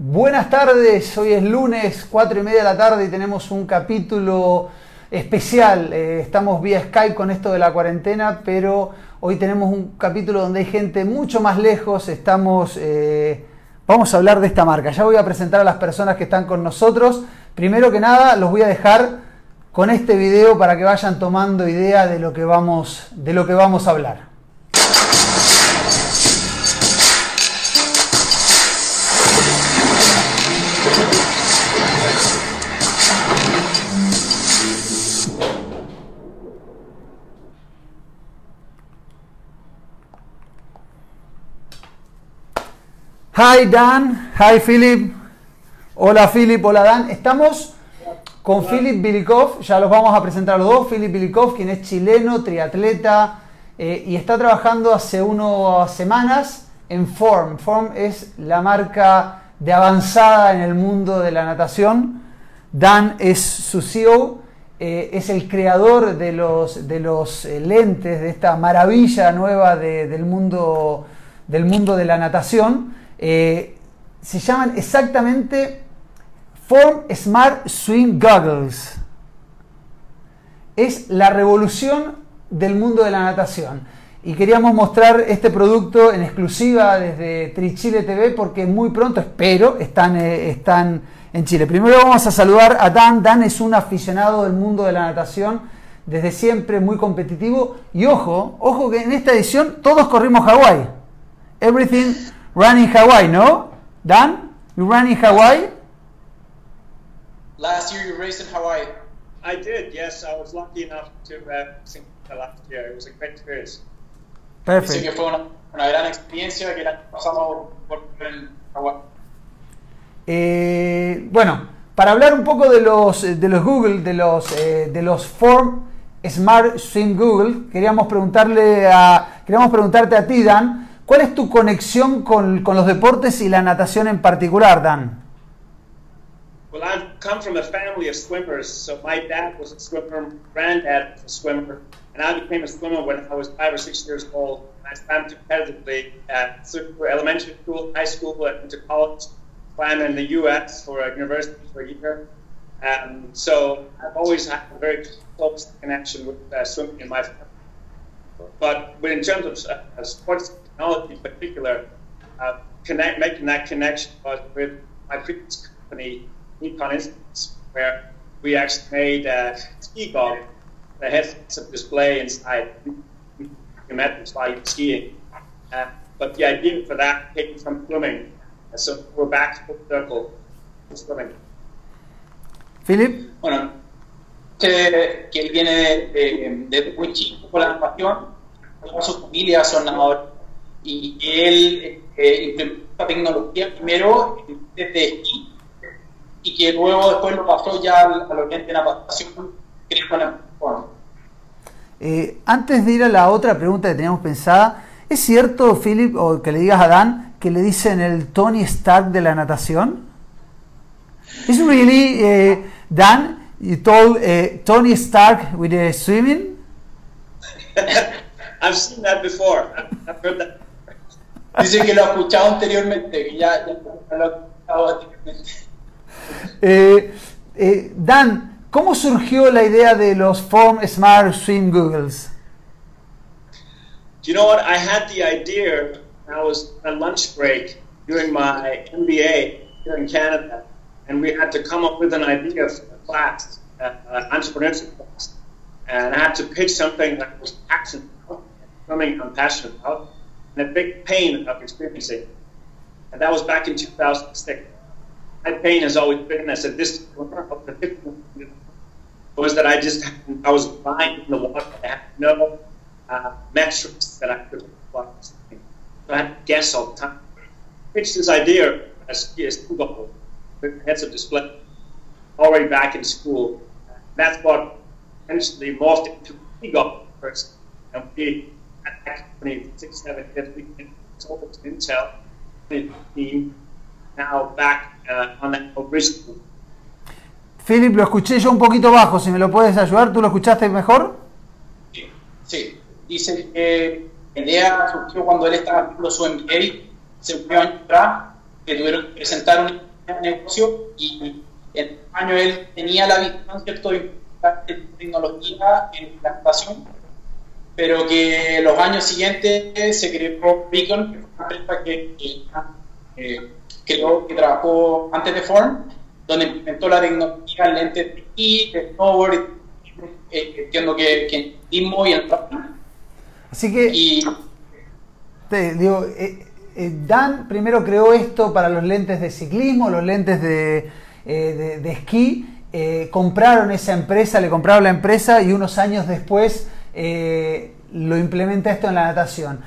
Buenas tardes, hoy es lunes, cuatro y media de la tarde y tenemos un capítulo especial. Eh, estamos vía Skype con esto de la cuarentena, pero hoy tenemos un capítulo donde hay gente mucho más lejos. Estamos, eh, vamos a hablar de esta marca. Ya voy a presentar a las personas que están con nosotros. Primero que nada, los voy a dejar con este video para que vayan tomando idea de lo que vamos, de lo que vamos a hablar. Hi Dan, hi Philip. Hola Philip, hola Dan. Estamos con Philip Bilikov, ya los vamos a presentar a los dos. Philip Bilikov, quien es chileno, triatleta eh, y está trabajando hace unas semanas en Form. Form es la marca de avanzada en el mundo de la natación. Dan es su CEO, eh, es el creador de los, de los eh, lentes, de esta maravilla nueva del, mundo, del mundo de la natación. Eh, se llaman exactamente Form Smart Swim Goggles. Es la revolución del mundo de la natación. Y queríamos mostrar este producto en exclusiva desde Trichile TV porque muy pronto, espero, están, eh, están en Chile. Primero vamos a saludar a Dan. Dan es un aficionado del mundo de la natación desde siempre, muy competitivo. Y ojo, ojo que en esta edición todos corrimos Hawái. Everything run in Hawaii, no? Dan, you ran in Hawaii? Last year you raced in Hawaii. I did, yes. I was lucky enough to uh, sing last year. It was a great experience. Perfect. Dice que fue una, una gran experiencia que la pasamos por Hawaii. Eh, bueno, para hablar un poco de los, de los Google, de los, eh, de los Form Smart Swim Google, queríamos preguntarle a, queríamos preguntarte a ti, Dan, ¿Cuál es tu conexión con, con, los deportes y la natación en particular, Dan? Well, I come from a family of swimmers. So my dad was a swimmer, my granddad was a swimmer, and I became a swimmer when I was five or six years old. I swam competitively at elementary school, high school, into college. Swam in the U.S. for a university for a year. Um, so I've always had a very close connection with uh, swimming in my family. But, but in terms of uh, sports technology in particular, uh, connect, making that connection was with my previous company, Nikon Instruments, where we actually made a ski goggles that had some display inside. You met them while skiing. Uh, but the idea for that came from swimming. So we're back to the circle swimming. Philip? Bueno, que, que él viene de, de muy chico con la pasión, toda su familia son nadadores y él eh, implementó tecnología primero desde esquí y que luego después lo pasó ya al, al oriente de natación que es con la eh, antes de ir a la otra pregunta que teníamos pensada, ¿es cierto, Philip, o que le digas a Dan, que le dicen el Tony Stark de la natación? ¿Es really, uh, Dan, you told uh, Tony Stark with the swimming? I've seen that before. I've heard that. Dice que lo ha escuchado anteriormente, que ya, ya lo ha escuchado anteriormente. Eh, eh, Dan, ¿cómo surgió la idea de los Form Smart Swim Googles? You know what? I had the idea. I was on lunch break during my MBA here in Canada, and we had to come up with an idea for a class, uh, an entrepreneurship class. And I had to pitch something that was passionate about, something I'm passionate about, and a big pain of experiencing. And that was back in 2006. My pain has always been, I said, this was that I just, I was blind in the water. I had no uh, metrics that I could apply. So I had to guess all the time. Pitched this idea as, as Google with heads of display already back in school. That's what eventually morphed into Google first. And we Philip, lo escuché yo un poquito bajo, si me lo puedes ayudar, ¿tú lo escuchaste mejor? Sí, dice que la idea cuando él estaba haciendo su MBA, se unió que tuvieron presentar un negocio y en el año él tenía la visión cierto de tecnología en la pero que los años siguientes se creó Beacon, que fue una empresa que, que, creó, que trabajó antes de Form, donde implementó la tecnología en lentes de y de snowboard, eh, entiendo que, que en y en Así que, y, te digo, eh, eh, Dan primero creó esto para los lentes de ciclismo, los lentes de, eh, de, esquí. compraron esa empresa, le compraron la empresa y unos años después lo implementa esto en la natación.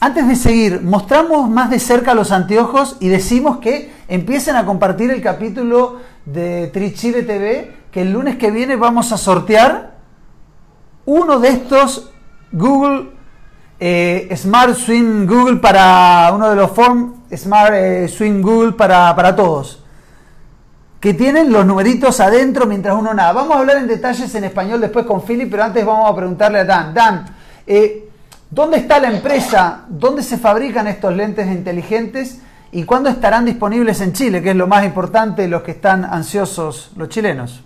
antes de seguir, mostramos más de cerca los anteojos y decimos que empiecen a compartir el capítulo de Trichile TV, que el lunes que viene vamos a sortear uno de estos Google eh, Smart Swing Google para uno de los form Smart eh, Swing Google para, para, todos. Que tienen los numeritos adentro mientras uno nada. Vamos a hablar en detalles en español después con Philip, pero antes vamos a preguntarle a Dan. Dan, eh, ¿dónde está la empresa? ¿Dónde se fabrican estos lentes inteligentes? ¿Y cuándo estarán disponibles en Chile? Que es lo más importante, los que están ansiosos, los chilenos.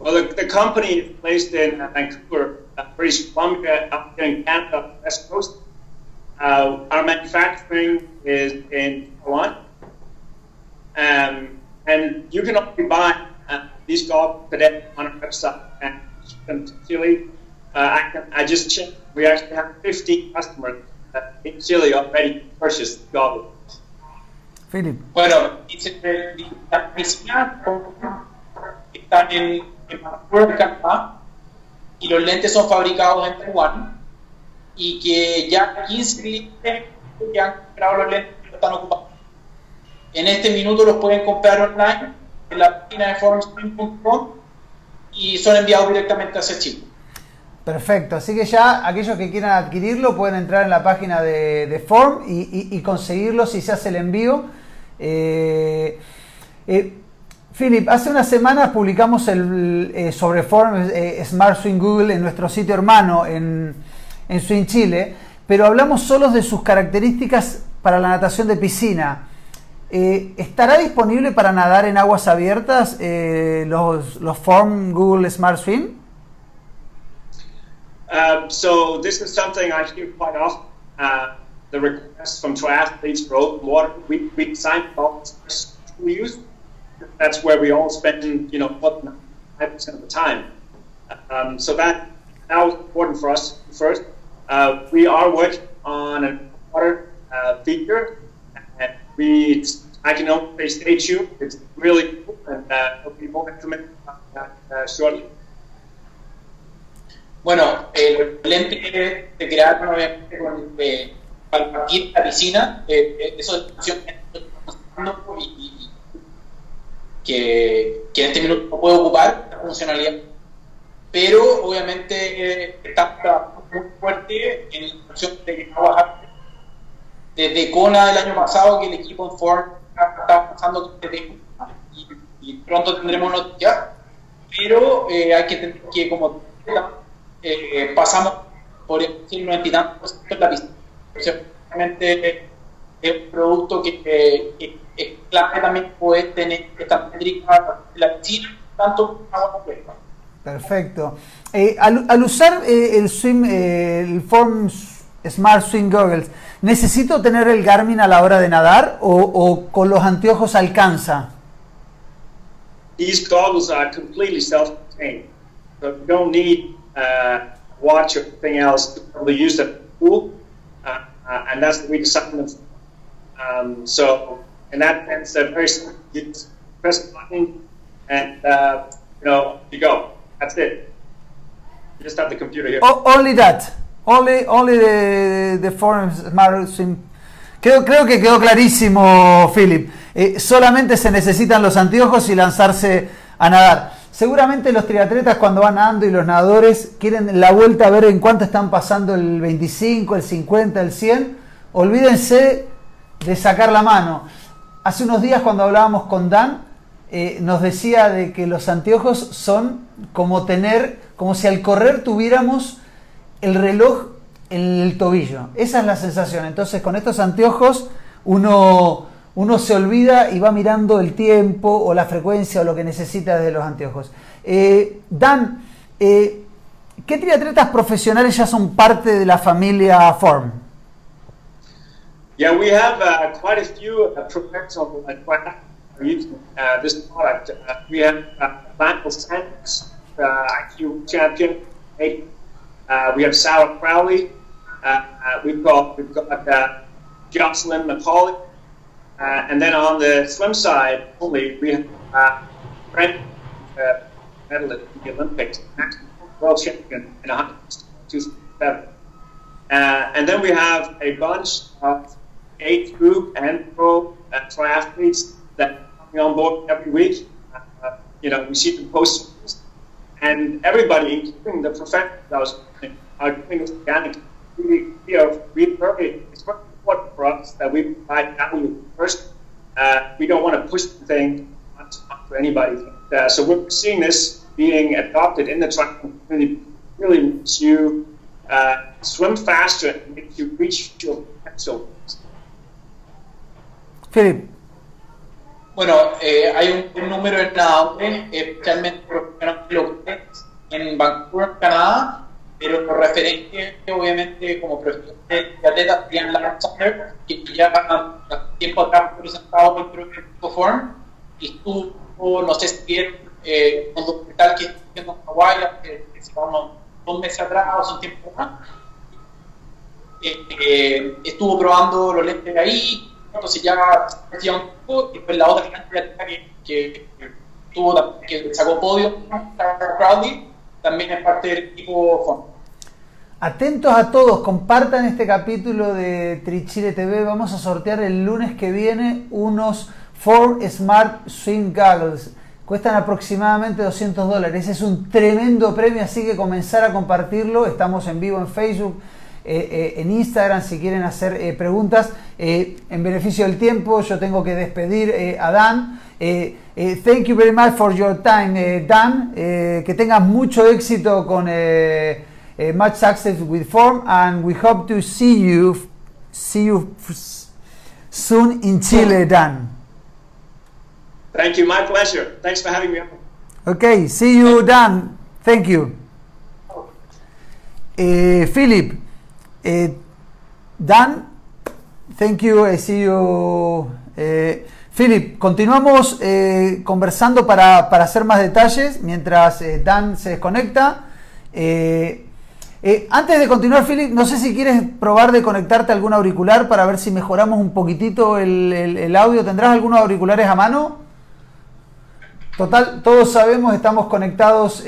Well, the, the company placed in Vancouver, uh, British Columbia, up here in Canada, West Coast. Uh, our manufacturing is in Taiwan. Um, and you can only buy uh, these goggles today on our website and Chile. Uh, I, can, I just checked. We actually have 15 customers in Chile already purchased goggles. Philip. Bueno, dice, la oficina está en en Vancouver, de Canadá, y los lentes son fabricados en Taiwán, y que ya 15 clientes que han comprado los lentes están ocupados. En este minuto los pueden comprar online en la página de formspring.com y son enviados directamente a ese chip. Perfecto, así que ya aquellos que quieran adquirirlo pueden entrar en la página de, de Form y, y, y, conseguirlo si se hace el envío. Eh, eh, Philip, hace unas semanas publicamos eh, sobre Form eh, Smart Swing Google en nuestro sitio hermano en, en Swing Chile, pero hablamos solo de sus características para la natación de piscina. Eh, ¿Estará disponible para nadar en aguas abiertas los, los Form Google Smart Swing? Uh, so this is something I hear quite often. Uh, the request from triathletes for open water. We, we designed all we use that's where we all spend, you know, five percent of the time. Um, so that that was important for us first. Uh, we are working on a water uh, feature, and we I can only stay tuned. It's really cool, and uh, there'll be more information that uh, shortly. Bueno, el lente se crearon obviamente con, eh, para partir la piscina, eh, eh eso es y, que, que en este minuto no puede ocupar la funcionalidad. Pero obviamente eh, está trabajando muy fuerte en la función de agua desde Kona del año pasado que el equipo en Ford y, pronto tendremos noticias, pero eh, hay que tener que como eh, pasamos por el 90 y tantos de la pista. Obviamente es un producto que, es clave también poder tener esta métrica la tanto. Perfecto. Eh, al, al, usar eh, el swim, eh, el Form Smart Swim Goggles, ¿necesito tener el Garmin a la hora de nadar o, o con los anteojos alcanza? These goggles are completely self-contained, so you don't need uh, watch or anything else to use the pool, uh, uh, and that's what we designed them. Um, so in that sense, they're very simple. You just press a button and, uh, you know, you go. That's it. You just have the computer here. O only that. Only, only the, the smart sim. Creo, creo que quedó clarísimo, Philip. Eh, solamente se necesitan los anteojos y lanzarse a nadar. Seguramente los triatletas cuando van nadando y los nadadores quieren la vuelta a ver en cuánto están pasando el 25, el 50, el 100. Olvídense de sacar la mano. Hace unos días cuando hablábamos con Dan, eh, nos decía de que los anteojos son como tener, como si al correr tuviéramos el reloj en el tobillo. Esa es la sensación. Entonces con estos anteojos uno, uno se olvida y va mirando el tiempo o la frecuencia o lo que necesita desde los anteojos. Eh, Dan, eh, ¿qué triatletas profesionales ya son parte de la familia Form? Yeah, we have uh, quite a few uh, professional uh, using uh, this product. Uh, we have uh, Michael Sanders, uh, IQ champion. Uh, we have Sarah Crowley. Uh, uh, we've got we've got uh, Jocelyn McCauley, uh, and then on the swim side only we have uh, Brent, uh, medal at the Olympics, world champion in 127. Uh, and then we have a bunch of age group and pro triathletes that are coming on board every week. You know, we see them post, and everybody, including the professionals, are doing this organically. We, are really very, it's very important for us that we provide value first. Uh, we don't want to push the thing onto anybody. Uh, so we're seeing this being adopted in the triathlon community really makes you uh, swim faster and makes you reach your potential. Philip. Bueno, eh, hay un, número en nadadores, especialmente locales en Vancouver, Canadá, pero los referentes, obviamente, como profesor de atletas, serían Lance Sanders, que ya hace tiempo atrás presentado por el Grupo Form, y estuvo, no sé si vieron, eh, un documental que estuvo haciendo en Hawái, que, que dos meses atrás, o hace un tiempo atrás, eh, eh, estuvo probando los lentes ahí, ya hacía un poco, y después la otra que, que, tuvo, que sacó podio, Crowley, también es parte del equipo Form. Atentos a todos, compartan este capítulo de Trichile TV. Vamos a sortear el lunes que viene unos Ford Smart Swim Goggles. Cuestan aproximadamente 200 dólares. Es un tremendo premio, así que comenzar a compartirlo. Estamos en vivo en Facebook, eh, eh, en Instagram, si quieren hacer eh, preguntas. Eh, en beneficio del tiempo, yo tengo que despedir a Dan. Thank you very much for your time, Dan. Que tengas mucho éxito con much success with Form, and we hope to see you see you soon in Chile, Dan. Thank you, my pleasure. Thanks for having me. Okay, see you, Dan. Thank you. Eh, Philip, eh, Dan, thank you. I see you. Eh, Philip, continuamos eh, conversando para, para, hacer más detalles mientras Dan se desconecta. Antes de continuar, Philip, no sé si quieres probar de conectarte a algún auricular para ver si mejoramos un poquitito el, el, audio. ¿Tendrás algunos auriculares a mano? Total, todos sabemos, estamos conectados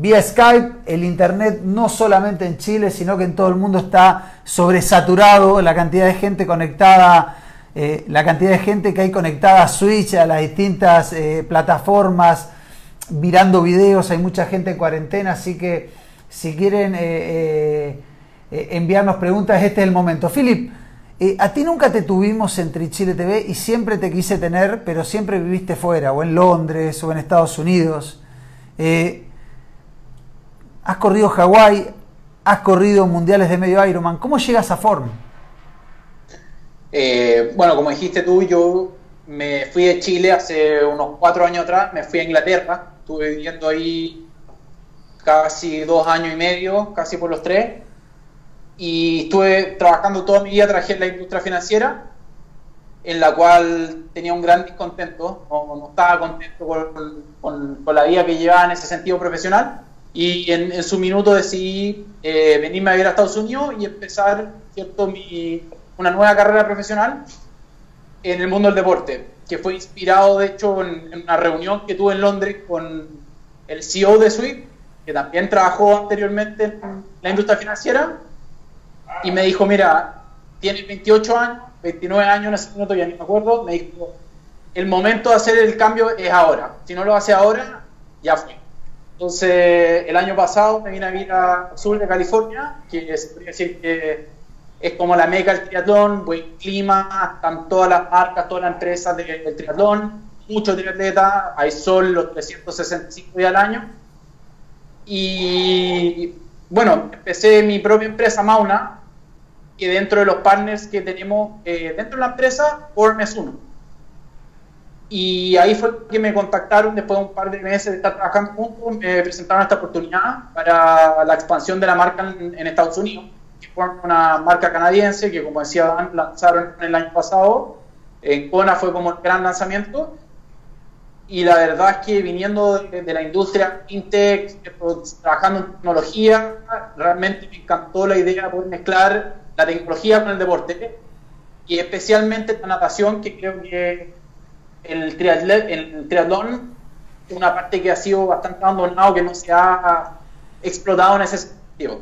vía Skype. El Internet no solamente en Chile, sino que en todo el mundo está sobresaturado. La cantidad de gente conectada, eh, la cantidad de gente que hay conectada a Switch, a las distintas eh, plataformas, mirando videos. Hay mucha gente en cuarentena, así que si quieren enviarnos preguntas, este es el momento. Philip, eh, a ti nunca te tuvimos en Trichile TV y siempre te quise tener, pero siempre viviste fuera, o en Londres, o en Estados Unidos. Eh, has corrido Hawái, has corrido mundiales de medio Ironman. ¿Cómo llegas a Form? Eh, bueno, como dijiste tú, yo me fui de Chile hace unos cuatro años atrás, me fui a Inglaterra, estuve viviendo ahí casi dos años y medio, casi por los tres y estuve trabajando toda mi vida, trabajé en la industria financiera, en la cual tenía un gran descontento, no, no estaba contento con, con, con, la vida que llevaba en ese sentido profesional, y en, en su minuto decidí eh, venirme a vivir a Estados Unidos y empezar cierto mi, una nueva carrera profesional en el mundo del deporte, que fue inspirado de hecho en, en una reunión que tuve en Londres con el CEO de Swift, que también trabajó anteriormente en la industria financiera, y me dijo, mira, tienes 28 años, 29 años en ese minuto, ya ni me acuerdo, me dijo, el momento de hacer el cambio es ahora, si no lo hace ahora, ya fue. Entonces, el año pasado me vine a vivir a sur de California, que se podría decir que es como la meca del triatlón, buen clima, están todas las marcas, todas las empresas de, del triatlón, muchos triatletas, hay sol los 365 días al año. Y bueno, empecé mi propia empresa, Mauna, que dentro de los partners que tenemos eh, dentro de la empresa, Orm es uno. Y ahí fue que me contactaron después de un par de meses de estar trabajando juntos, me presentaron esta oportunidad para la expansión de la marca en, Estados Unidos, que fue una marca canadiense que, como decía Dan, lanzaron el año pasado. En Kona fue como el gran lanzamiento. Y la verdad es que viniendo de, la industria fintech, trabajando en tecnología, realmente me encantó la idea de poder mezclar la tecnología con el deporte y especialmente la natación, que creo que el, triatlón, es una parte que ha sido bastante abandonado, que no se ha explotado en ese sentido.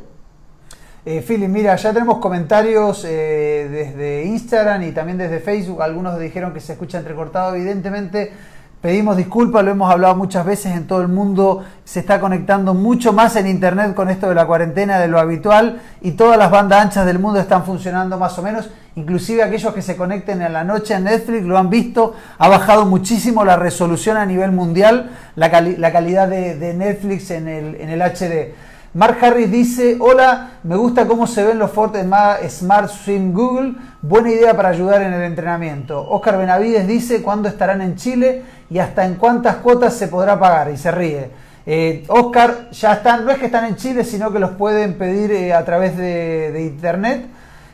Eh, Philip, mira, ya tenemos comentarios eh, desde Instagram y también desde Facebook. Algunos dijeron que se escucha entrecortado, evidentemente Pedimos disculpas, lo hemos hablado muchas veces en todo el mundo, se está conectando mucho más en Internet con esto de la cuarentena de lo habitual y todas las bandas anchas del mundo están funcionando más o menos, inclusive aquellos que se conecten en la noche en Netflix lo han visto, ha bajado muchísimo la resolución a nivel mundial, la, calidad de, Netflix en el, en el HD. Mark Harris dice, hola, me gusta cómo se ven los Ford Smart Swim Google, buena idea para ayudar en el entrenamiento. Oscar Benavides dice, ¿cuándo estarán en Chile? y hasta en cuántas cuotas se podrá pagar. Y se ríe. Eh, Oscar, ya están, no es que están en Chile, sino que los pueden pedir eh, a través de, internet.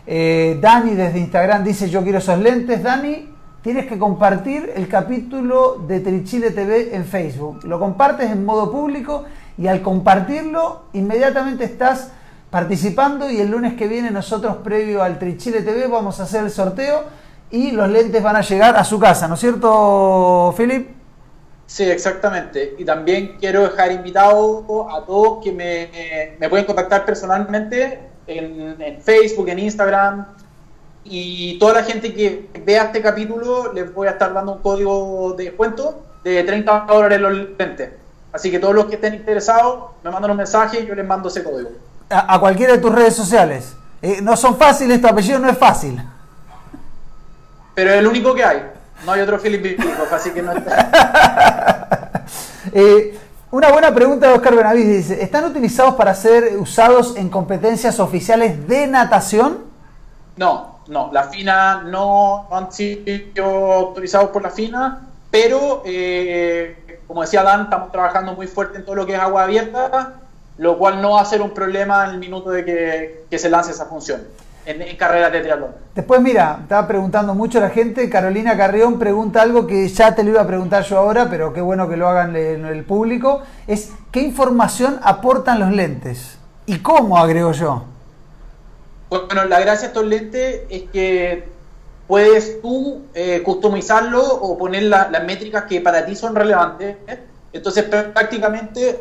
Eh, Dani desde Instagram dice, yo quiero esos lentes. Dani, tienes que compartir el capítulo de Trichile TV en Facebook. Lo compartes en modo público y al compartirlo inmediatamente estás participando y el lunes que viene nosotros previo al Trichile TV vamos a hacer el sorteo y los lentes van a llegar a su casa, ¿no es cierto, Philip? Sí, exactamente. Y también quiero dejar invitado a todos que me, pueden contactar personalmente en, en, Facebook, en Instagram. Y toda la gente que vea este capítulo les voy a estar dando un código de descuento de 30 dólares los lentes. Así que todos los que estén interesados me mandan un mensaje y yo les mando ese código. A, cualquiera de tus redes sociales. Eh, no son fáciles, tu apellido no es fácil. Pero es el único que hay. No hay otro Philip Biblikoff, así que no está. eh, una buena pregunta de Oscar Benavides dice, ¿están utilizados para ser usados en competencias oficiales de natación? No, no, la FINA no, han sido autorizados por la FINA, pero eh, como decía Dan, estamos trabajando muy fuerte en todo lo que es agua abierta, lo cual no va a ser un problema en el minuto de que, que se lance esa función en, carreras de triatlón. Después, mira, estaba preguntando mucho la gente. Carolina Carrión pregunta algo que ya te lo iba a preguntar yo ahora, pero qué bueno que lo hagan en el público. Es ¿qué información aportan los lentes? ¿Y cómo, agrego yo? Bueno, la gracia de estos lentes es que puedes tú eh, customizarlo o poner las métricas que para ti son relevantes. Entonces, prácticamente,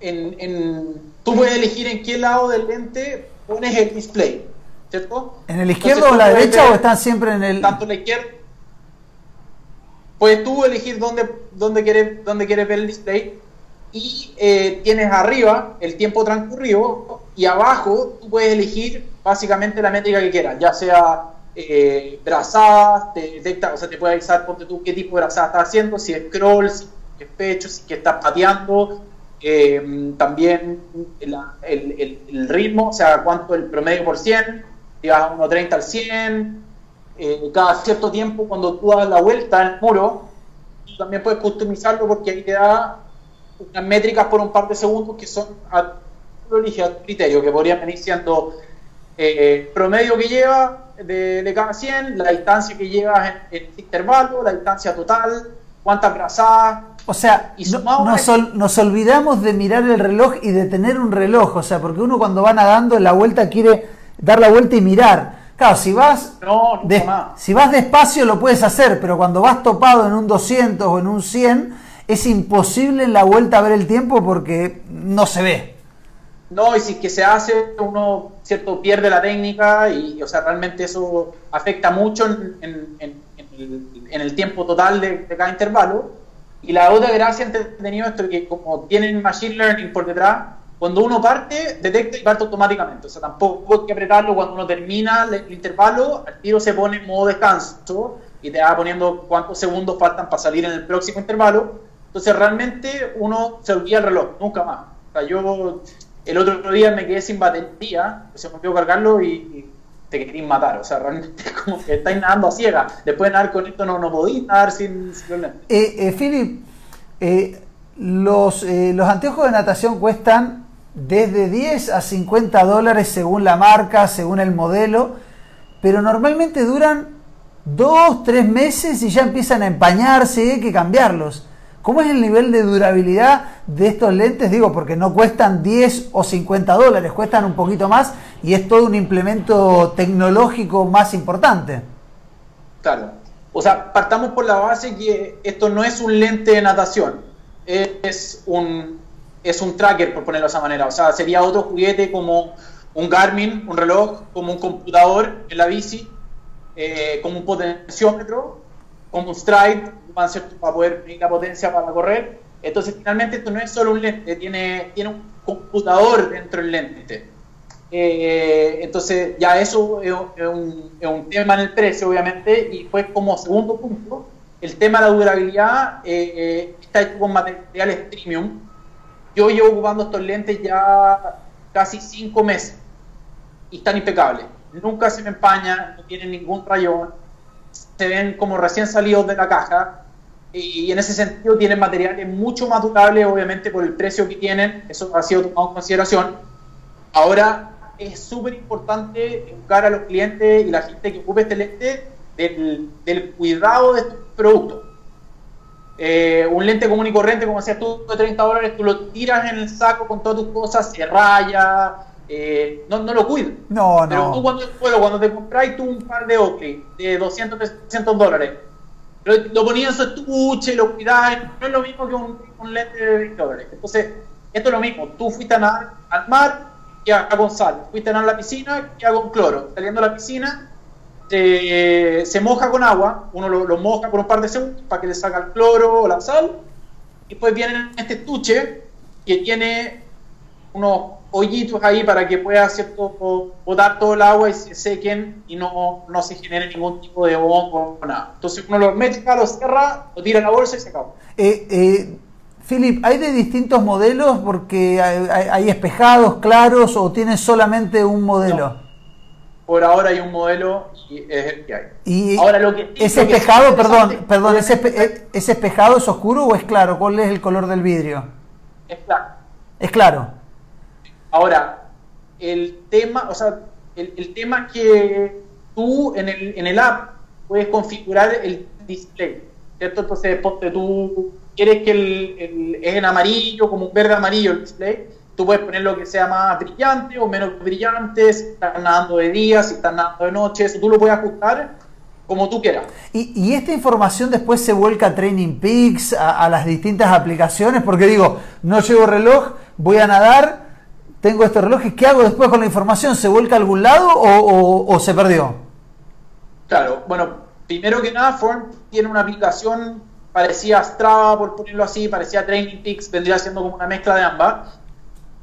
en, tú puedes elegir en qué lado del lente pones el display, ¿cierto? ¿En el izquierdo o la derecha o están siempre en el...? Tanto en la izquierda. Puedes tú elegir dónde, dónde, quieres, dónde quieres ver el display y eh, tienes arriba el tiempo transcurrido y abajo tú puedes elegir básicamente la métrica que quieras, ya sea eh, brazadas, te detecta, o sea, te puede avisar, ponte tú qué tipo de brazada estás haciendo, si es scroll, si es pecho, si es que estás pateando, eh, también el, ritmo, o sea, cuánto el promedio por 100, si vas a 1.30 al 100, eh, cada cierto tiempo cuando tú das la vuelta el muro, también puedes customizarlo porque ahí te da unas métricas por un par de segundos que son a criterio, que podrían venir siendo eh, promedio que lleva de, cada 100, la distancia que llevas en, en intervalo, la distancia total, cuántas brazadas, o sea, nos, olvidamos de mirar el reloj y de tener un reloj, o sea, porque uno cuando va nadando en la vuelta quiere dar la vuelta y mirar. Claro, si vas, si vas despacio lo puedes hacer, pero cuando vas topado en un 200 o en un 100, es imposible en la vuelta ver el tiempo porque no se ve. No, y si que se hace, uno cierto pierde la técnica y, o sea, realmente eso afecta mucho en, el, tiempo total de cada intervalo. Y la otra gracia entretenido es que como tienen Machine Learning por detrás, cuando uno parte, detecta y parte automáticamente. O sea, tampoco hay que apretarlo cuando uno termina el, intervalo, el tiro se pone en modo descanso y te va poniendo cuántos segundos faltan para salir en el próximo intervalo. Entonces realmente uno se olvida el reloj, nunca más. O sea, yo el otro día me quedé sin batería, se me olvidó cargarlo y, te querís matar. O sea, realmente es como que estáis nadando a ciega. Después de nadar con esto no, no podéis nadar sin, sin eh, eh, Philip, eh, los, eh, los anteojos de natación cuestan desde 10 a 50 dólares según la marca, según el modelo, pero normalmente duran 2, 3 meses y ya empiezan a empañarse y hay que cambiarlos. ¿Cómo es el nivel de durabilidad de estos lentes? Digo, porque no cuestan 10 o 50 dólares, cuestan un poquito más y es todo un implemento tecnológico más importante. Claro. O sea, partamos por la base que esto no es un lente de natación, es un, es un tracker, por ponerlo de esa manera. O sea, sería otro juguete como un Garmin, un reloj, como un computador en la bici, eh, como un potenciómetro, como un stride, para poder medir la potencia para correr. Entonces, finalmente, esto no es solo un lente, tiene, tiene un computador dentro del lente. Eh, entonces, ya eso es, un, es, un, tema en el precio, obviamente, y pues como segundo punto, el tema de la durabilidad eh, eh, está hecho con materiales premium. Yo llevo ocupando estos lentes ya casi cinco meses y están impecables. Nunca se me empañan, no tienen ningún rayón, se ven como recién salidos de la caja y en ese sentido tienen materiales mucho más durables, obviamente por el precio que tienen, eso ha sido tomado en consideración. Ahora es súper importante educar a los clientes y la gente que ocupe este lente del, cuidado de estos productos. Eh, un lente común y corriente, como decías tú, de 30 dólares, tú lo tiras en el saco con todas tus cosas, se raya, eh, no, no lo cuidas. No, Pero tú cuando, cuando te compras tú un par de Oakley de 200, 300 dólares, lo, ponías en su estuche, lo cuidabas, no es lo mismo que un, lente de 20 dólares. Entonces, esto es lo mismo, tú fuiste a nadar al mar, queda con sal, fuiste a nadar a la piscina, queda con cloro, saliendo a la piscina, se moja con agua, uno lo, moja por un par de segundos para que le salga el cloro o la sal, y después viene este estuche que tiene unos hoyitos ahí para que pueda ¿cierto? botar todo el agua y se sequen y no, no se genere ningún tipo de hongo o nada. Entonces uno lo mete acá, lo cierra, lo tira en la bolsa y se acaba. Eh, eh, Philip, ¿hay de distintos modelos porque hay, espejados, claros o tienes solamente un modelo? Por ahora hay un modelo y es el que hay. Y ahora lo que ese espejado, perdón, perdón, ese, ese espejado es oscuro o es claro? ¿Cuál es el color del vidrio? Es claro. Es claro. Ahora, el tema, o sea, el, tema que tú en el, en el app puedes configurar el display, ¿cierto? Entonces, ponte tú, quieres que el, es en amarillo, como un verde amarillo el display, tú puedes poner lo que sea más brillante o menos brillante, si estás nadando de día, si estás nadando de noche, eso tú lo puedes ajustar como tú quieras. ¿Y, y esta información después se vuelca a Training Peaks, a, a las distintas aplicaciones? Porque digo, no llevo reloj, voy a nadar tengo este reloj y ¿qué hago después con la información? ¿Se vuelca a algún lado o, se perdió? Claro, bueno, primero que nada, Form tiene una aplicación parecía Strava, por ponerlo así, parecía Training Peaks, vendría siendo como una mezcla de ambas.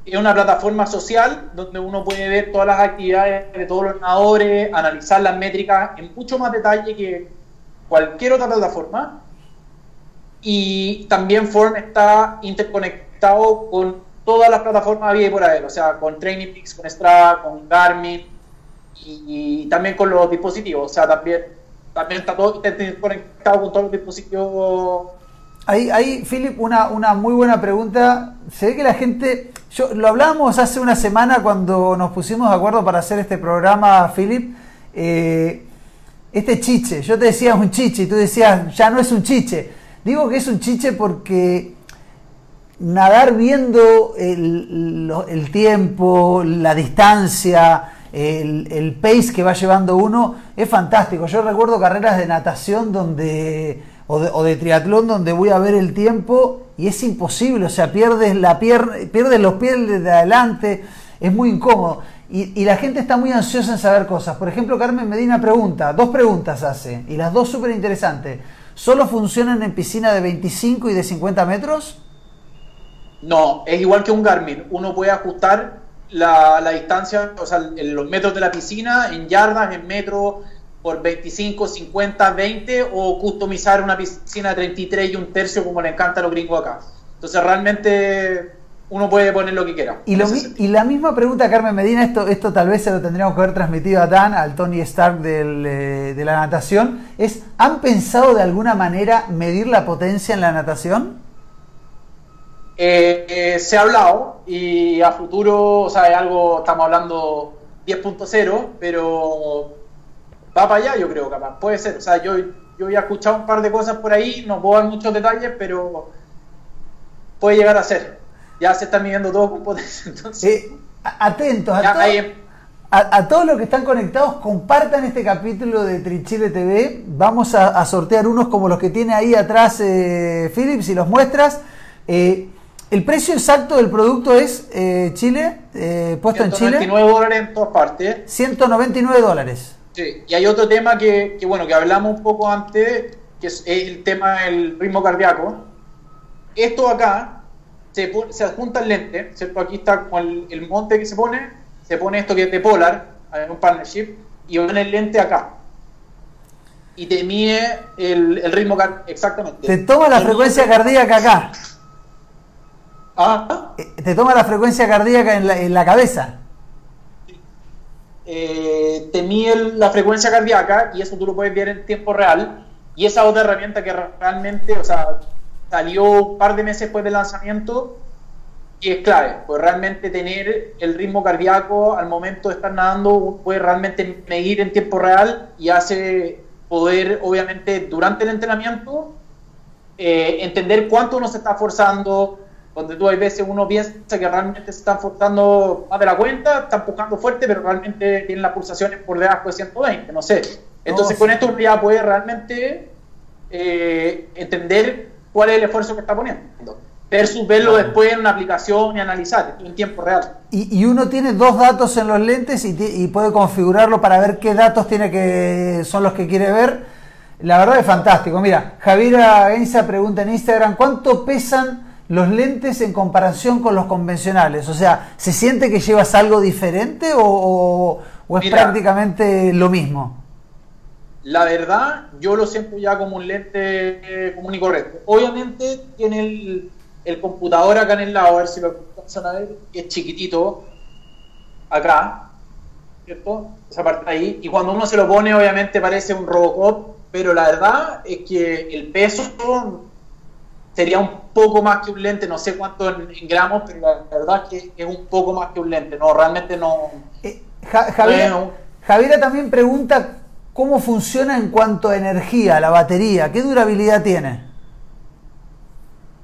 Es una plataforma social donde uno puede ver todas las actividades de todos los nadadores, analizar las métricas en mucho más detalle que cualquier otra plataforma. Y también Form está interconectado con todas las plataformas había por ahí, o sea, con Training Peaks, con Strava, con Garmin y, también con los dispositivos, o sea, también, también está todo conectado con todos los dispositivos. Ahí, ahí Philip, una, una muy buena pregunta. Se ve que la gente, yo lo hablamos hace una semana cuando nos pusimos de acuerdo para hacer este programa, Philip. Eh, este chiche, yo te decía un chiche y tú decías, ya no es un chiche. Digo que es un chiche porque nadar viendo el, tiempo, la distancia, el, pace que va llevando uno, es fantástico. Yo recuerdo carreras de natación donde, o, de, triatlón donde voy a ver el tiempo y es imposible, o sea, pierdes, la pierdes los pies de adelante, es muy incómodo. Y, y, la gente está muy ansiosa en saber cosas. Por ejemplo, Carmen Medina pregunta, dos preguntas hace, y las dos súper interesantes. ¿Solo funcionan en piscina de 25 y de 50 metros? No, es igual que un Garmin. Uno puede ajustar la, distancia, o sea, en los metros de la piscina, en yardas, en metros, por 25, 50, 20, o customizar una piscina de 33 y un tercio, como le encanta a los gringos acá. Entonces, realmente uno puede poner lo que quiera. Y, y la misma pregunta, Carmen Medina, esto, esto tal vez se lo tendríamos que haber transmitido a Dan, al Tony Stark eh, de la natación, es, ¿han pensado de alguna manera medir la potencia en la natación? Eh, eh, se ha hablado y a futuro, o sea, es algo, estamos hablando 10.0, pero va para allá yo creo, capaz, puede ser. O sea, yo, yo ya he escuchado un par de cosas por ahí, no puedo dar muchos detalles, pero puede llegar a ser ya se están midiendo todo con potencia. Entonces, eh, atentos, a, todos los que están conectados, compartan este capítulo de Trichile TV. Vamos a, sortear unos como los que tiene ahí atrás eh, Philip, si los muestras. Eh, el precio exacto del producto es eh, Chile, puesto en Chile. 199 dólares en todas partes. 199 dólares. Sí, y hay otro tema que, que, bueno, que hablamos un poco antes, que es el tema del ritmo cardíaco. Esto acá se, se adjunta el lente, ¿cierto? Aquí está como el, monte que se pone, se pone esto que es de Polar, en un partnership, y pone el lente acá. Y te mide el, el ritmo exactamente. Te toma la frecuencia cardíaca acá. ¿Ah? Eh, te toma la frecuencia cardíaca en la, en la cabeza. Eh, te mide la frecuencia cardíaca y eso tú lo puedes ver en tiempo real. Y esa otra herramienta que realmente, o sea, salió un par de meses después del lanzamiento y es clave, pues realmente tener el ritmo cardíaco al momento de estar nadando puede realmente medir en tiempo real y hace poder, obviamente, durante el entrenamiento, eh, entender cuánto uno se está forzando, donde tú hay veces uno piensa que realmente se están forzando más de la cuenta, están empujando fuerte, pero realmente tienen las pulsaciones por debajo de 120, no sé. Entonces con esto ya puede realmente eh, entender cuál es el esfuerzo que está poniendo. Versus verlo después en una aplicación y analizar en tiempo real. Y, uno tiene dos datos en los lentes y, puede configurarlo para ver qué datos tiene que son los que quiere ver. La verdad es fantástico. Mira, Javier Gainza pregunta en Instagram, ¿cuánto pesan los lentes en comparación con los convencionales? O sea, ¿se siente que llevas algo diferente o, es prácticamente lo mismo? La verdad, yo lo siento ya como un lente eh, común y correcto. Obviamente tiene el, el, computador acá en el lado, a ver si lo alcanzan a ver, que es chiquitito, acá, ¿cierto? Esa parte ahí. Y cuando uno se lo pone, obviamente parece un Robocop, pero la verdad es que el peso sería un poco más que un lente, no sé cuánto en, gramos, pero la verdad es que es un poco más que un lente, no, realmente no... Eh, Javiera también pregunta ¿Cómo funciona en cuanto a energía, la batería? ¿Qué durabilidad tiene?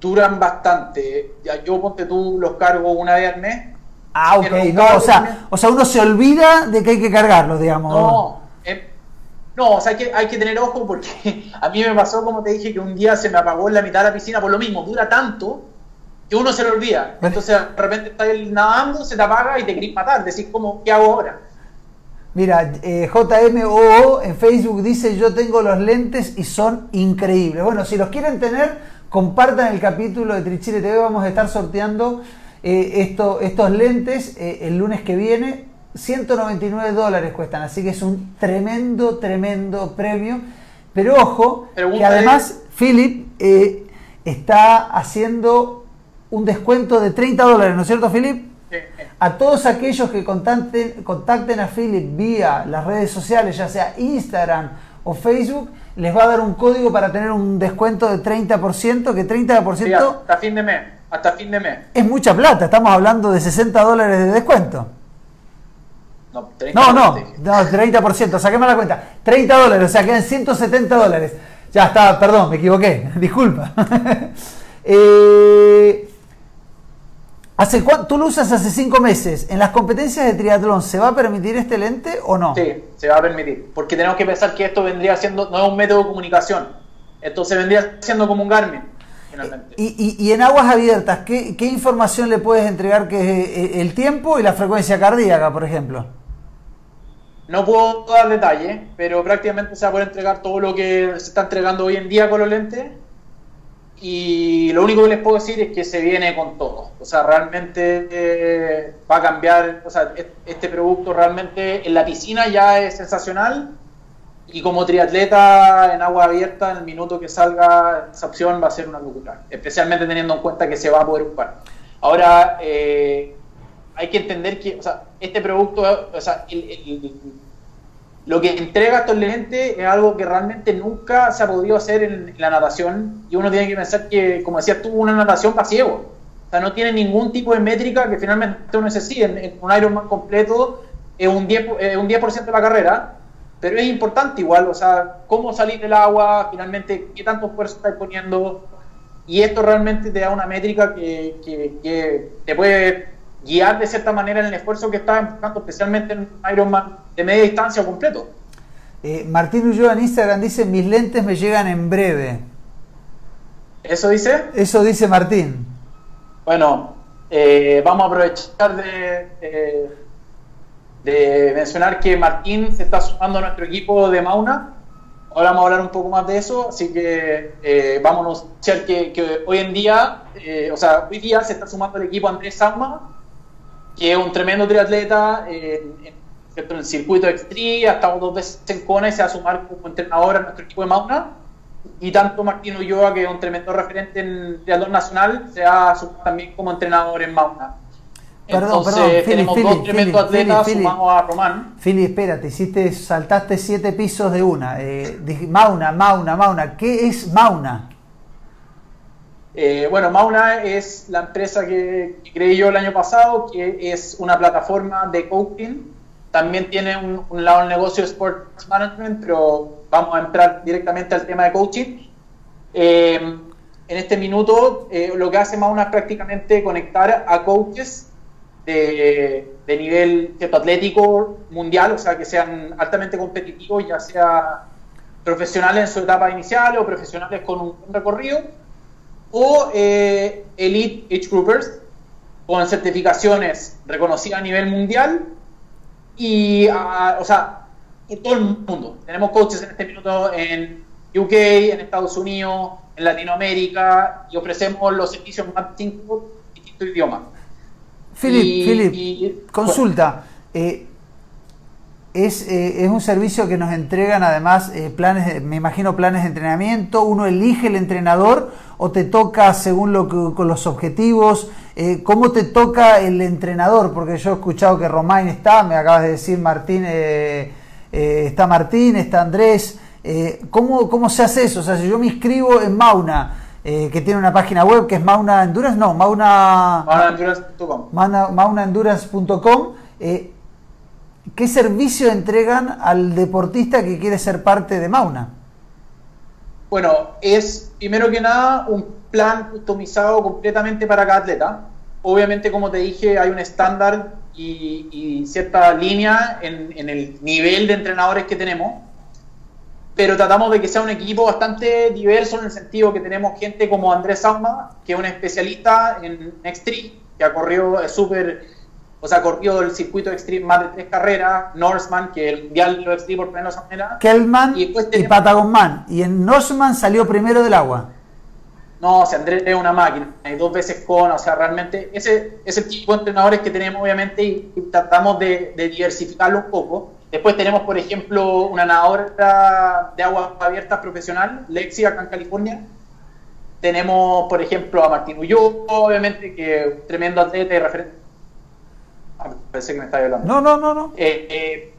Duran bastante. Ya yo ponte tú los cargo una vez al mes. Ah, ok. No, o sea, o sea, uno se olvida de que hay que cargarlos, digamos. No, eh, no, o sea, hay que, hay que tener ojo porque a mí me pasó, como te dije, que un día se me apagó en la mitad de la piscina por lo mismo. Dura tanto que uno se lo olvida. Entonces, de repente estás nadando, se te apaga y te querés matar. Decís, ¿cómo, ¿qué hago ahora? Mira, eh, JMOO en Facebook dice yo tengo los lentes y son increíbles. Bueno, si los quieren tener, compartan el capítulo de Trichile TV. Vamos a estar sorteando eh, estos lentes eh, el lunes que viene. 199 dólares cuestan, así que es un tremendo, tremendo premio. Pero ojo, que además Philip eh, está haciendo un descuento de 30 dólares, ¿no es cierto, Philip? A todos aquellos que contacten, contacten a Philip vía las redes sociales, ya sea Instagram o Facebook, les va a dar un código para tener un descuento de 30%, que 30%... hasta fin de mes, hasta fin de mes. Es mucha plata, estamos hablando de 60 dólares de descuento. No, 30 no, no, no, 30%, saquemos la cuenta. 30 dólares, o sea, quedan 170 dólares. Ya está, perdón, me equivoqué, disculpa. eh, ¿Hace ¿Tú lo usas hace cinco meses? ¿En las competencias de triatlón se va a permitir este lente o no? Sí, se va a permitir. Porque tenemos que pensar que esto vendría siendo, no es un método de comunicación. Esto se vendría siendo como un Garmin, finalmente. Y, en aguas abiertas, ¿qué, información le puedes entregar que es eh, el tiempo y la frecuencia cardíaca, por ejemplo? No puedo dar detalles, pero prácticamente se va a poder entregar todo lo que se está entregando hoy en día con los lentes y lo único que les puedo decir es que se viene con todo. O sea, realmente eh, va a cambiar. O sea, este producto realmente en la piscina ya es sensacional. Y como triatleta en agua abierta, en el minuto que salga esa opción va a ser una locura. Especialmente teniendo en cuenta que se va a poder ocupar. Ahora, eh, hay que entender que o sea, este producto, o sea, lo que entrega estos lentes es algo que realmente nunca se ha podido hacer en, la natación y uno tiene que pensar que, como decías tú, una natación para. O sea, no tiene ningún tipo de métrica que finalmente uno necesite. En, en un Ironman completo es un 10%, un 10 de la carrera, pero es importante igual, o sea, cómo salir del agua, finalmente qué tanto esfuerzo estás poniendo, y esto realmente te da una métrica que, que, te puede guiar de cierta manera en el esfuerzo que estás enfocando, especialmente en Ironman de media distancia o completo. Eh, Martín Ulloa en Instagram dice, mis lentes me llegan en breve. ¿Eso dice? Eso dice Martín. Bueno, eh, vamos a aprovechar de, de mencionar que Martín se está sumando a nuestro equipo de Mauna. Ahora vamos a hablar un poco más de eso, así que eh, vamos a anunciar que, hoy en día, eh, o sea, hoy día se está sumando el equipo Andrés Sauma, que es un tremendo triatleta en, el circuito Extreme, ha estado dos veces en Kona y se va a sumar como entrenador a nuestro equipo de Mauna. Y tanto Martín Ulloa, que es un tremendo referente en triatlón nacional, se va a sumar también como entrenador en Mauna. Perdón, perdón, tenemos dos tremendos atletas sumamos a Román. Fili, espérate, hiciste, saltaste siete pisos de una. Eh, Mauna, Mauna, Mauna. ¿Qué es Mauna? Eh, bueno, Mauna es la empresa que, creé yo el año pasado, que es una plataforma de coaching. También tiene un, lado del negocio de Sports Management, pero vamos a entrar directamente al tema de coaching. Eh, en este minuto, lo que hace Mauna es prácticamente conectar a coaches de, nivel atlético mundial, o sea, que sean altamente competitivos, ya sea profesionales en su etapa inicial o profesionales con un recorrido, o eh, Elite Age Groupers con certificaciones reconocidas a nivel mundial y, o sea, en todo el mundo. Tenemos coaches en este minuto en UK, en Estados Unidos, en Latinoamérica y ofrecemos los servicios más distintos distintos idiomas. Philip, consulta. Eh, es, eh, es, un servicio que nos entregan además eh, planes, me imagino planes de entrenamiento, uno elige el entrenador o te toca según lo que, con los objetivos, ¿cómo te toca el entrenador? Porque yo he escuchado que Romain está, me acabas de decir Martín, está Martín, está Andrés, ¿cómo, ¿cómo se hace eso? O sea, si yo me inscribo en Mauna, eh, que tiene una página web que es Mauna Endurance, no, Mauna, maunaendurance.com. Eh, ¿Qué servicio entregan al deportista que quiere ser parte de Mauna? Bueno, es primero que nada un plan customizado completamente para cada atleta. Obviamente, como te dije, hay un estándar y, cierta línea en, el nivel de entrenadores que tenemos pero tratamos de que sea un equipo bastante diverso en el sentido que tenemos gente como Andrés Sauma, que es un especialista en Extreme, que ha corrido súper, o sea, ha corrido el circuito Extreme más de tres carreras, Norseman, que el mundial de Extreme por primera manera. Kelman y, y Patagonman, y en Norseman salió primero del agua. No, o sea, Andrés es una máquina, hay dos veces con, o sea, realmente ese es el tipo de entrenadores que tenemos, obviamente, y, tratamos de, de diversificarlo un poco Después tenemos, por ejemplo, una nadadora de agua abierta profesional, Lexi, acá en California. Tenemos, por ejemplo, a Martín Ullo, obviamente, que es un tremendo atleta y referente. Ah, pensé que me estaba hablando. No, no, no, no. Eh, eh,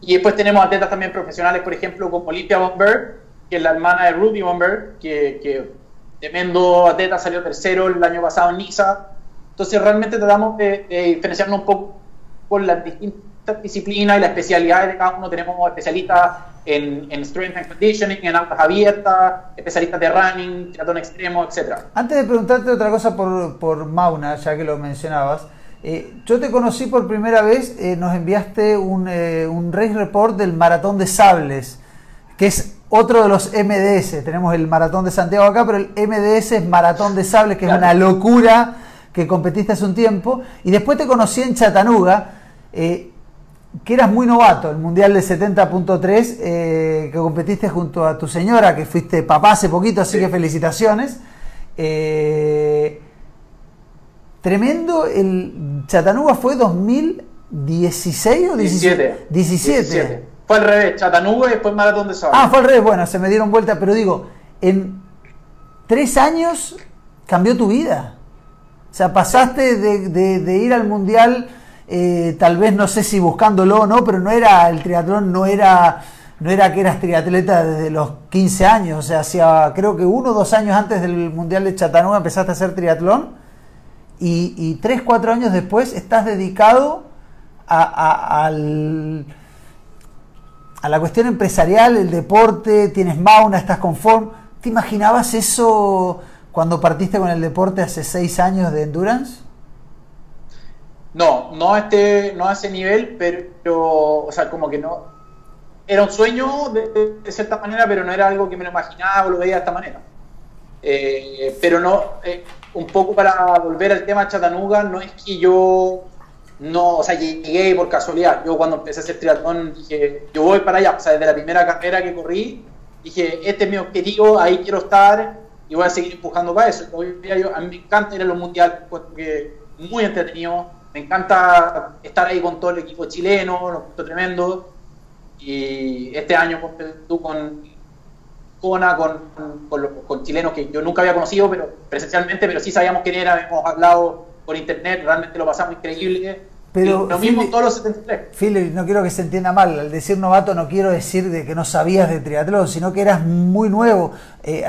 y después tenemos atletas también profesionales, por ejemplo, como Olympia Bomber, que es la hermana de Ruby Bomber, que, que tremendo atleta, salió tercero el año pasado en Niza. Entonces, realmente tratamos de, de diferenciarnos un poco por las distintas disciplina y la especialidad de cada uno. Tenemos especialistas en, en, strength and conditioning, en altas abiertas, especialistas de running, triatlón extremo, etc. Antes de preguntarte otra cosa por, por Mauna, ya que lo mencionabas, eh, yo te conocí por primera vez, eh, nos enviaste un, eh, un race report del Maratón de Sables, que es otro de los MDS. Tenemos el Maratón de Santiago acá, pero el MDS es Maratón de Sables, que es una locura que competiste hace un tiempo. Y después te conocí en Chattanooga que eras muy novato, el Mundial de 70.3, eh, que competiste junto a tu señora, que fuiste papá hace poquito, así que felicitaciones. Eh, tremendo, el Chattanooga fue 2016 o 17? 17. Fue al revés, Chattanooga y después Maratón de Sábado. Ah, fue al revés, bueno, se me dieron vuelta, pero digo, en tres años cambió tu vida. O sea, pasaste de, ir al mundial, eh, tal vez no sé si buscándolo o no, pero no era el triatlón, no era, no era que eras triatleta desde los 15 años. O sea, hacía creo que uno o dos años antes del mundial de Chattanooga empezaste a hacer triatlón y, y tres, cuatro años después estás dedicado a, la cuestión empresarial, el deporte, tienes Mauna, estás conforme. ¿Te imaginabas eso? cuando partiste con el deporte hace seis años de endurance? No, no este, no a ese nivel, pero, o sea, como que no. Era un sueño de, cierta manera, pero no era algo que me lo imaginaba o lo veía de esta manera. Eh, pero no, eh, un poco para volver al tema Chattanooga, no es que yo no, o sea, llegué por casualidad. Yo cuando empecé a hacer triatlón dije, yo voy para allá, o sea, desde la primera carrera que corrí, dije, este es mi objetivo, ahí quiero estar, y voy a seguir empujando para eso. Yo, a mí me encanta ir a los mundiales porque es muy entretenido, me encanta estar ahí con todo el equipo chileno, lo tremendo. Y este año tú con Kona, con, con, con, chilenos que yo nunca había conocido, pero presencialmente, pero sí sabíamos quién era, hemos hablado por internet, realmente lo pasamos increíble pero, lo mismo todos los 73. Philip, no quiero que se entienda mal. Al decir novato no quiero decir de que no sabías de triatlón, sino que eras muy nuevo. Eh,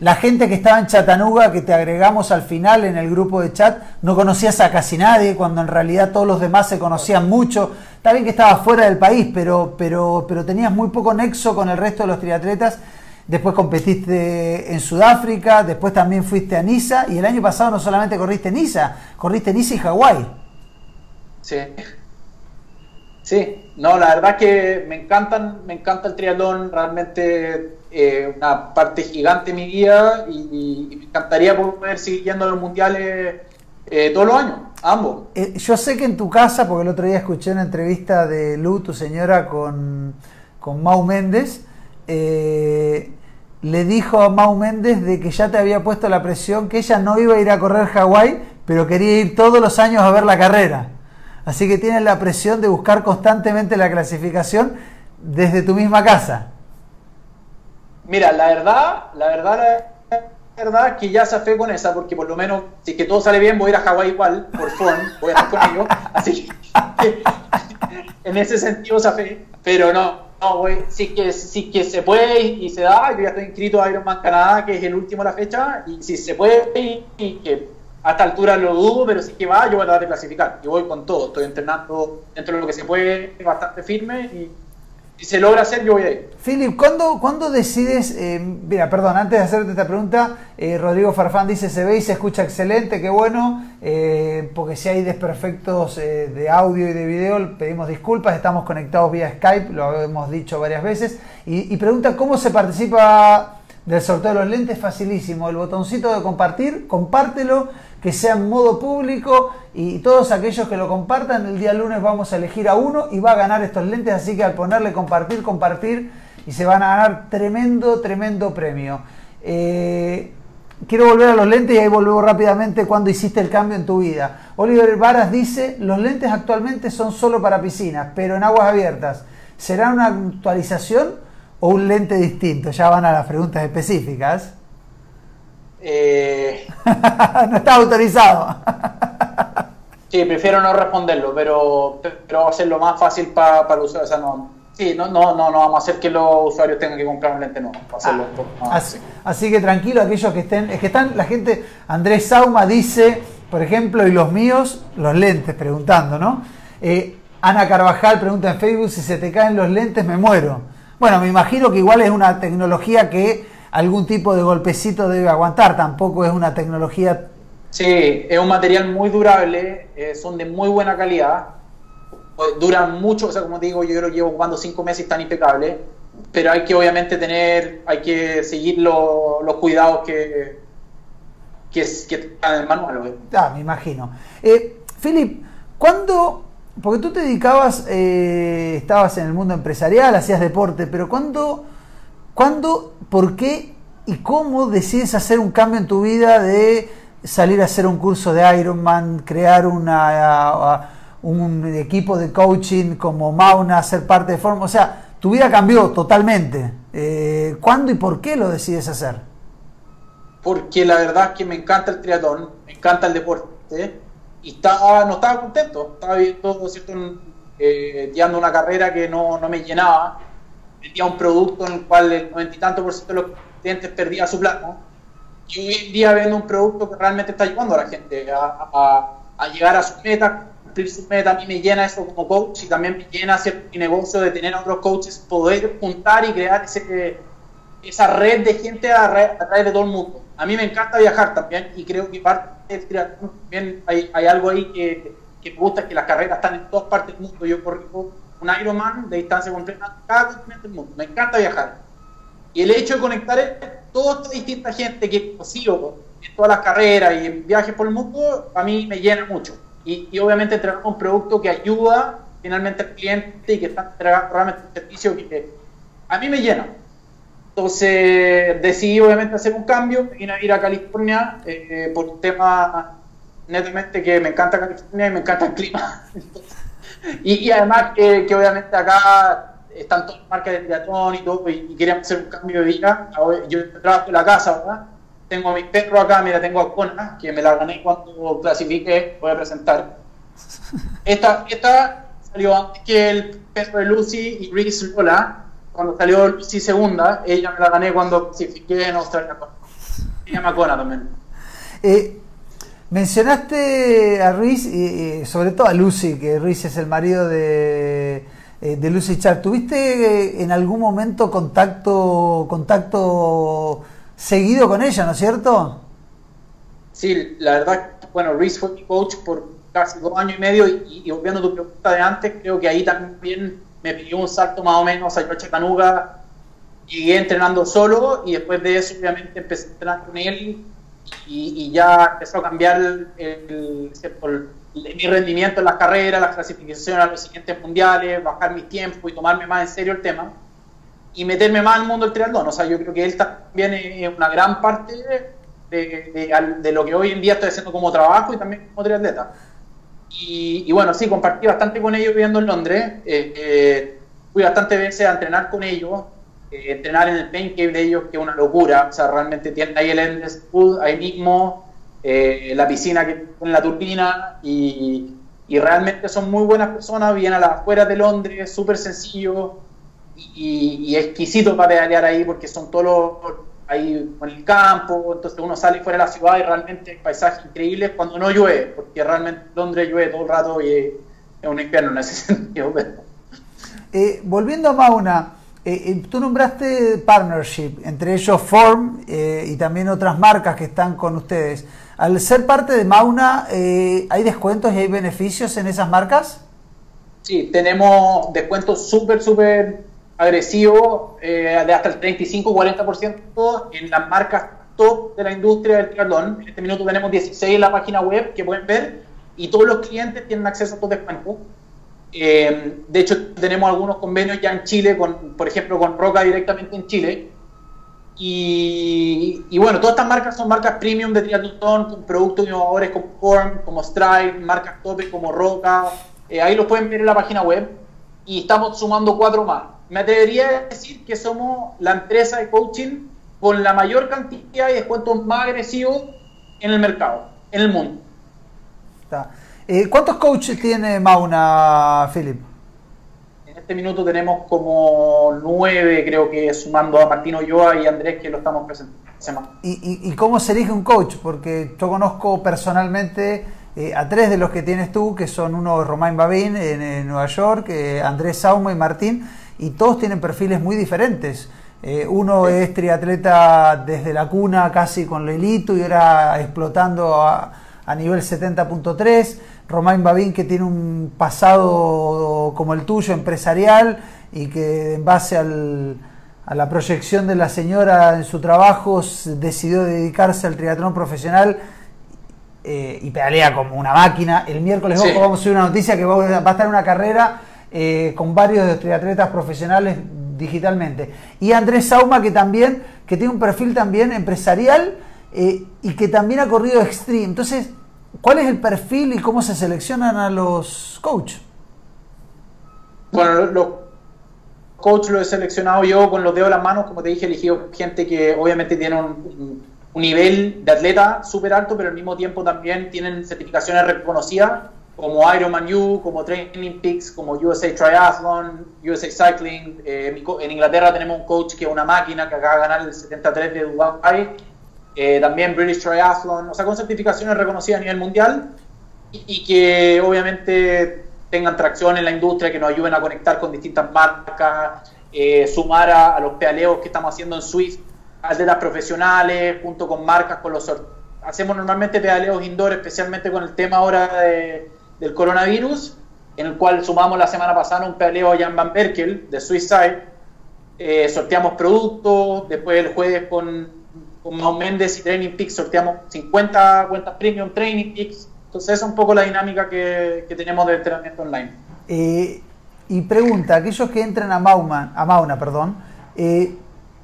la gente que estaba en Chattanooga, que te agregamos al final en el grupo de chat, no conocías a casi nadie, cuando en realidad todos los demás se conocían mucho. Está bien que estabas fuera del país, pero, pero, pero tenías muy poco nexo con el resto de los triatletas. Después competiste en Sudáfrica, después también fuiste a Niza y el año pasado no solamente corriste Niza, corriste Niza y Hawái. Sí. Sí, no, la verdad que me encantan, me encanta el triatlón, realmente eh, una parte gigante de mi vida y, me encantaría poder seguir yendo a los mundiales eh, todos los años, ambos. Eh, yo sé que en tu casa, porque el otro día escuché una entrevista de Lu, tu señora, con, con Mau Méndez, le dijo a Mau Méndez de que ya te había puesto la presión, que ella no iba a ir a correr Hawái, pero quería ir todos los años a ver la carrera. Así que tienes la presión de buscar constantemente la clasificación desde tu misma casa. Mira, la verdad, la verdad, la verdad que ya se fue con esa, porque por lo menos, si que todo sale bien, voy a ir a Hawái igual, por fun, voy a estar con ellos. Así que, en ese sentido se fe, pero no, no, voy, sí que, sí que se puede y, se da, yo ya estoy inscrito a Ironman Canadá, que es el último de la fecha, y si se puede y que a esta altura lo dudo, pero si que va, yo voy a tratar de clasificar. Yo voy con todo, estoy entrenando dentro de lo que se puede, bastante firme y si se logra hacer, yo voy a ir. Philip, ¿cuándo, decides? Eh, mira, perdón, antes de hacerte esta pregunta, eh, Rodrigo Farfán dice: Se ve y se escucha excelente, qué bueno, eh, porque si hay desperfectos de audio y de video, pedimos disculpas, estamos conectados vía Skype, lo hemos dicho varias veces. Y pregunta: ¿Cómo se participa del sorteo de los lentes? Facilísimo, el botoncito de compartir, compártelo que sea en modo público y todos aquellos que lo compartan, el día lunes vamos a elegir a uno y va a ganar estos lentes, así que al ponerle compartir, compartir y se van a ganar tremendo, tremendo premio. Eh, quiero volver a los lentes y ahí volvemos rápidamente cuando hiciste el cambio en tu vida. Oliver Varas dice, los lentes actualmente son solo para piscinas, pero en aguas abiertas. ¿Será una actualización o un lente distinto? Ya van a las preguntas específicas. Eh, no está autorizado. sí, prefiero no responderlo, pero, pero va a ser lo más fácil para el usuario. O sea, no, sí, no, no, no, no vamos a hacer que los usuarios tengan que comprar un lente nuevo. Ah, así, que tranquilo, aquellos que estén, es que están, la gente, Andrés Sauma dice, por ejemplo, y los míos, los lentes, preguntando, ¿no? Eh, Ana Carvajal pregunta en Facebook, si se te caen los lentes me muero. Bueno, me imagino que igual es una tecnología que algún tipo de golpecito debe aguantar, tampoco es una tecnología... Sí, es un material muy durable, eh, son de muy buena calidad, pues, duran mucho, o sea, como te digo, yo lo llevo ocupando cinco meses y están impecables, pero hay que obviamente tener, hay que seguir los cuidados que, que, que están en el manual. Ah, me imagino. Eh, Philip, ¿cuándo porque tú te dedicabas, eh, estabas en el mundo empresarial, hacías deporte, pero ¿cuándo, ¿cuándo ¿por qué y cómo decides hacer un cambio en tu vida de salir a hacer un curso de Ironman, crear una, un equipo de coaching como Mauna, ser parte de Forma? O sea, tu vida cambió totalmente. Eh, ¿Cuándo y por qué lo decides hacer? porque la verdad es que me encanta el triatlón, me encanta el deporte y estaba, no estaba contento, estaba viendo, ¿cierto? Eh, una carrera que no, no me llenaba, vendía un producto en el cual el noventa y tanto por ciento de los clientes perdía su plata y hoy en día vendo un producto que realmente está ayudando a la gente a, a, a llegar a sus metas, cumplir sus metas, a mí me llena eso como coach y también me llena hacer mi negocio de tener a otros coaches, poder juntar y crear ese, esa red de gente a, través de todo el mundo. A mí me encanta viajar también y creo que parte triatlón también hay, hay, algo ahí que, que, me gusta, que las carreras están en todas partes del mundo. Yo corro un Ironman de distancia completa en cada continente del mundo. Me encanta viajar. Y el hecho de conectar toda esta distinta gente que consigo en todas las carreras y en viajes por el mundo, a mí me llena mucho. Y, y obviamente entregar un producto que ayuda finalmente al cliente y que está entregando realmente un servicio que a mí me llena. Entonces decidí obviamente hacer un cambio, ir a, ir a California eh, por un tema netamente que me encanta California y me encanta el clima. y, además que, obviamente acá están todas las marcas de triatlón y todo, y, queríamos hacer un cambio de vida. Yo trabajo en la casa, ¿verdad? Tengo a mi perro acá, mira, tengo a Kona, que me la gané cuando clasifique, voy a presentar. Esta, esta salió antes que el perro de Lucy y Reese Lola, cuando salió Lucy segunda, ella me la gané cuando clasifiqué en Australia. Se llama Kona también. Eh, mencionaste a Ruiz y, sobre todo a Lucy, que Ruiz es el marido de, eh, de Lucy Char. ¿Tuviste en algún momento contacto, contacto seguido con ella, no es cierto? Sí, la verdad, bueno, Ruiz fue mi coach por casi dos años y medio y, y, obviando tu pregunta de antes, creo que ahí también me pidió un salto más o menos a George Canuga, llegué entrenando solo y después de eso obviamente empecé a entrenar con él y, ya empezó a cambiar el, mi rendimiento en las carreras, las clasificaciones a los siguientes mundiales, bajar mi tiempo y tomarme más en serio el tema y meterme más el mundo del triatlón. O sea, yo creo que él también es una gran parte de, de lo que hoy en día estoy haciendo como trabajo y también como triatleta. Y, bueno, sí, compartí bastante con ellos viviendo en Londres. Eh, eh, fui bastantes veces a entrenar con ellos, eh, entrenar en el pain cave de ellos, que es una locura. O sea, realmente tienen ahí el endless food, ahí mismo, la piscina que pone la turbina y, y, realmente son muy buenas personas. Vienen a las afueras de Londres, súper sencillo y, y, exquisito para pedalear ahí porque son todos los ahí en el campo, entonces uno sale fuera de la ciudad y realmente el paisaje increíble cuando no llueve, porque realmente Londres llueve todo el rato y es un infierno en ese sentido. Eh, volviendo a Mauna, eh, eh, tú nombraste partnership, entre ellos Form y también otras marcas que están con ustedes. Al ser parte de Mauna, ¿hay descuentos y hay beneficios en esas marcas? Sí, tenemos descuentos súper, súper agresivo eh, de hasta el 35-40% en las marcas top de la industria del triatlón. En este minuto tenemos 16 en la página web que pueden ver y todos los clientes tienen acceso a estos descuentos. Eh, de hecho, tenemos algunos convenios ya en Chile, con, por ejemplo, con Roca directamente en Chile. Y, bueno, todas estas marcas son marcas premium de triatlón, con productos innovadores como Form, como Stripe, marcas top como Roca. Eh, ahí lo pueden ver en la página web. Y estamos sumando cuatro más me atrevería a decir que somos la empresa de coaching con la mayor cantidad de descuentos más agresivos en el mercado, en el mundo. Eh, ¿Cuántos coaches tiene Mauna, Philip? En este minuto tenemos como nueve, creo que sumando a Martín Olloa y Andrés, que lo estamos presentando. ¿Y, y, cómo se elige un coach? Porque yo conozco personalmente eh, a tres de los que tienes tú, que son uno Romain Babin en, Nueva York, eh, Andrés Sauma y Martín y todos tienen perfiles muy diferentes. Eh, uno es triatleta desde la cuna, casi con Lelito, y ahora explotando a, nivel 70.3. Romain Babín, que tiene un pasado como el tuyo, empresarial, y que en base a la proyección de la señora en su trabajo decidió dedicarse al triatlón profesional eh, y pedalea como una máquina. El miércoles vamos a subir una noticia que va a estar en una carrera eh, con varios triatletas profesionales digitalmente. Y Andrés Sauma, que también, que tiene un perfil también empresarial eh, y que también ha corrido extreme. Entonces, ¿cuál es el perfil y cómo se seleccionan a los coaches? Bueno, los coaches los he seleccionado yo con los dedos de las manos, como te dije, elegido gente que obviamente tiene un, un nivel de atleta súper alto, pero al mismo tiempo también tienen certificaciones reconocidas como Ironman U, como Training Peaks, como USA Triathlon, USA Cycling. Eh, en Inglaterra tenemos un coach que es una máquina que acaba de ganar el 73 de Dubai. Eh, también British Triathlon, o sea, con certificaciones reconocidas a nivel mundial y, que obviamente tengan tracción en la industria, que nos ayuden a conectar con distintas marcas, eh, sumar a, los pedaleos que estamos haciendo en Swift, atletas profesionales, junto con marcas, con los hacemos normalmente pedaleos indoor, especialmente con el tema ahora de, del coronavirus, en el cual sumamos la semana pasada un pedaleo a Jan Van Berkel de Suicide, eh, sorteamos productos, después el jueves con, con Méndez y Training Peaks sorteamos 50 cuentas premium Training Peaks, entonces es un poco la dinámica que, que tenemos de entrenamiento online. Eh, y pregunta, aquellos que entran a, Mauna, a Mauna, perdón, eh,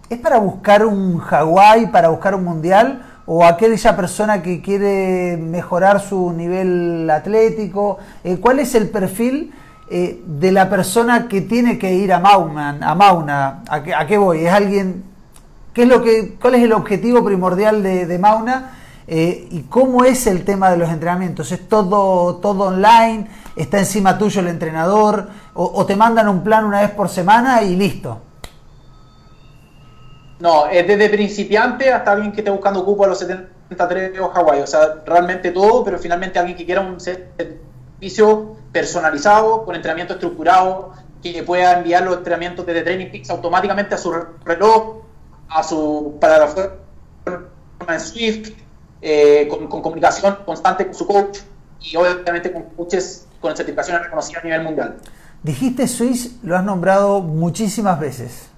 ¿es para buscar un Hawái, para buscar un mundial? O aquella persona que quiere mejorar su nivel atlético? Eh, ¿Cuál es el perfil eh, de la persona que tiene que ir a Mauna? A, Mauna? ¿A, qué, voy? ¿Es alguien? ¿qué es lo que, ¿Cuál es el objetivo primordial de, Mauna? Eh, ¿Y cómo es el tema de los entrenamientos? ¿Es todo, todo online? ¿Está encima tuyo el entrenador? ¿O te mandan un plan una vez por semana y listo? No, es desde principiante hasta alguien que esté buscando cupo a los 73 o Hawái. O sea, realmente todo, pero finalmente alguien que quiera un servicio personalizado, con entrenamiento estructurado, que pueda enviar los entrenamientos desde Training Peaks automáticamente a su reloj, a su para la forma en Swift, eh, con, comunicación constante con su coach y obviamente con coaches con certificaciones reconocidas a nivel mundial. Dijiste Swiss, lo has nombrado muchísimas veces.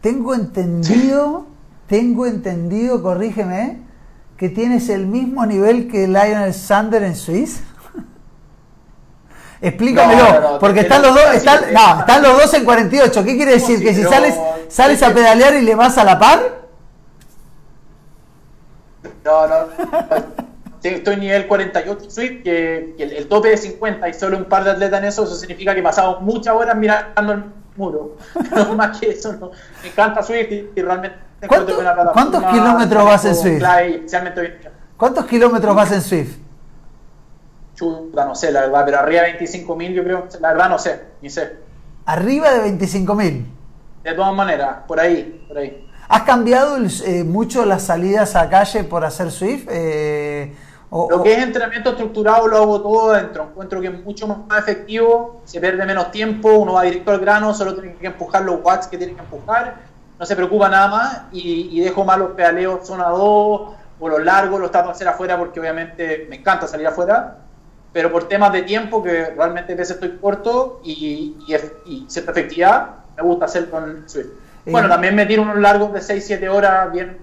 Tengo entendido, tengo entendido, corrígeme, que tienes el mismo nivel que Lionel Sander en Swiss. Explícamelo, porque están los dos, están, no, están los dos en 48. ¿Qué quiere decir? que si sales, sales a pedalear y le vas a la par. No, no. Estoy en nivel 48 Swift, que, el, el, tope de 50 y solo un par de atletas en eso, eso significa que pasamos muchas horas mirando el muro. No más que eso, no. Me encanta Swift y, realmente. ¿Cuántos kilómetros vas en Swift? ¿Cuántos kilómetros vas en Swift? Chuta, no sé, la verdad, pero arriba de 25.000 yo creo, la verdad no sé, ni sé. ¿Arriba de 25.000? De todas maneras, por ahí, por ahí. ¿Has cambiado eh, mucho las salidas a calle por hacer Swift? Eh, lo que es entrenamiento estructurado lo hago todo dentro. Encuentro que es mucho más efectivo, se pierde menos tiempo, uno va directo al grano, solo tiene que empujar los watts que tiene que empujar, no se preocupa nada más y, dejo más los pedaleos zona 2 o los largos, los trato de hacer afuera porque obviamente me encanta salir afuera, pero por temas de tiempo, que realmente a veces estoy corto y, y, cierta efectividad, me gusta hacer con Swift. Eh, bueno, también me tiro unos largos de 6-7 horas bien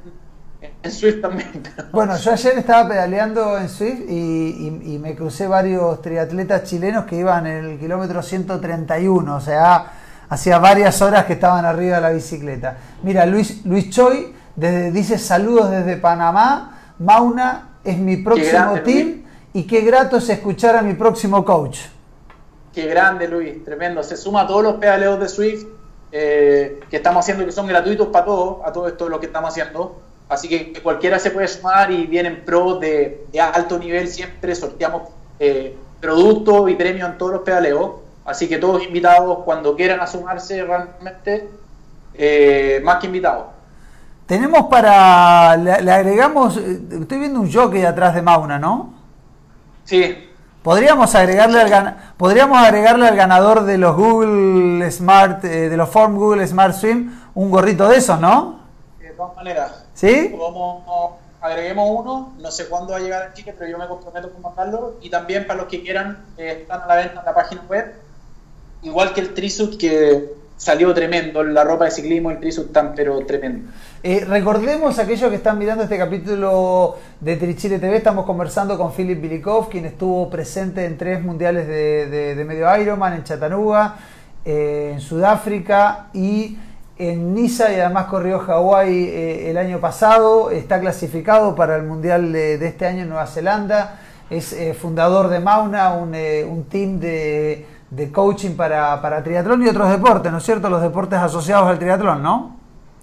en Swift también. Bueno, yo ayer estaba pedaleando en Swift y, me crucé varios triatletas chilenos que iban en el kilómetro 131, o sea, hacía varias horas que estaban arriba de la bicicleta. Mira, Luis, Luis Choi desde, dice saludos desde Panamá, Mauna es mi próximo team y qué grato es escuchar a mi próximo coach. Qué grande Luis, tremendo. Se suma a todos los pedaleos de Swift eh, que estamos haciendo, que son gratuitos para todos, a todo esto lo que estamos haciendo. Así que cualquiera se puede sumar y vienen pros de, alto nivel. Siempre sorteamos eh, productos y premios en todos los pedaleos. Así que todos invitados, cuando quieran a sumarse, realmente, eh, más que invitados. Tenemos para. Le, agregamos. Eh, estoy viendo un jockey atrás de Mauna, ¿no? Sí. Podríamos agregarle al podríamos agregarle al ganador de los Google Smart, de los Form Google Smart Swim, un gorrito de esos, ¿no? De todas maneras. ¿Sí? Como agreguemos uno, no sé cuándo va a llegar a Chile, pero yo me comprometo con mandarlo. Y también para los que quieran, eh, están a la venta en la página web. Igual que el Trisut, que salió tremendo. La ropa de ciclismo, el Trisut tan, pero tremendo. Eh, recordemos aquellos que están mirando este capítulo de Trichile TV, estamos conversando con Philip Bilikov, quien estuvo presente en tres mundiales de, medio Ironman en Chattanooga, eh, en Sudáfrica y en Niza y además corrió Hawái eh, el año pasado, está clasificado para el Mundial de, este año en Nueva Zelanda, es eh, fundador de Mauna, un, eh, team de, coaching para, para, triatlón y otros deportes, ¿no es cierto? Los deportes asociados al triatlón, ¿no?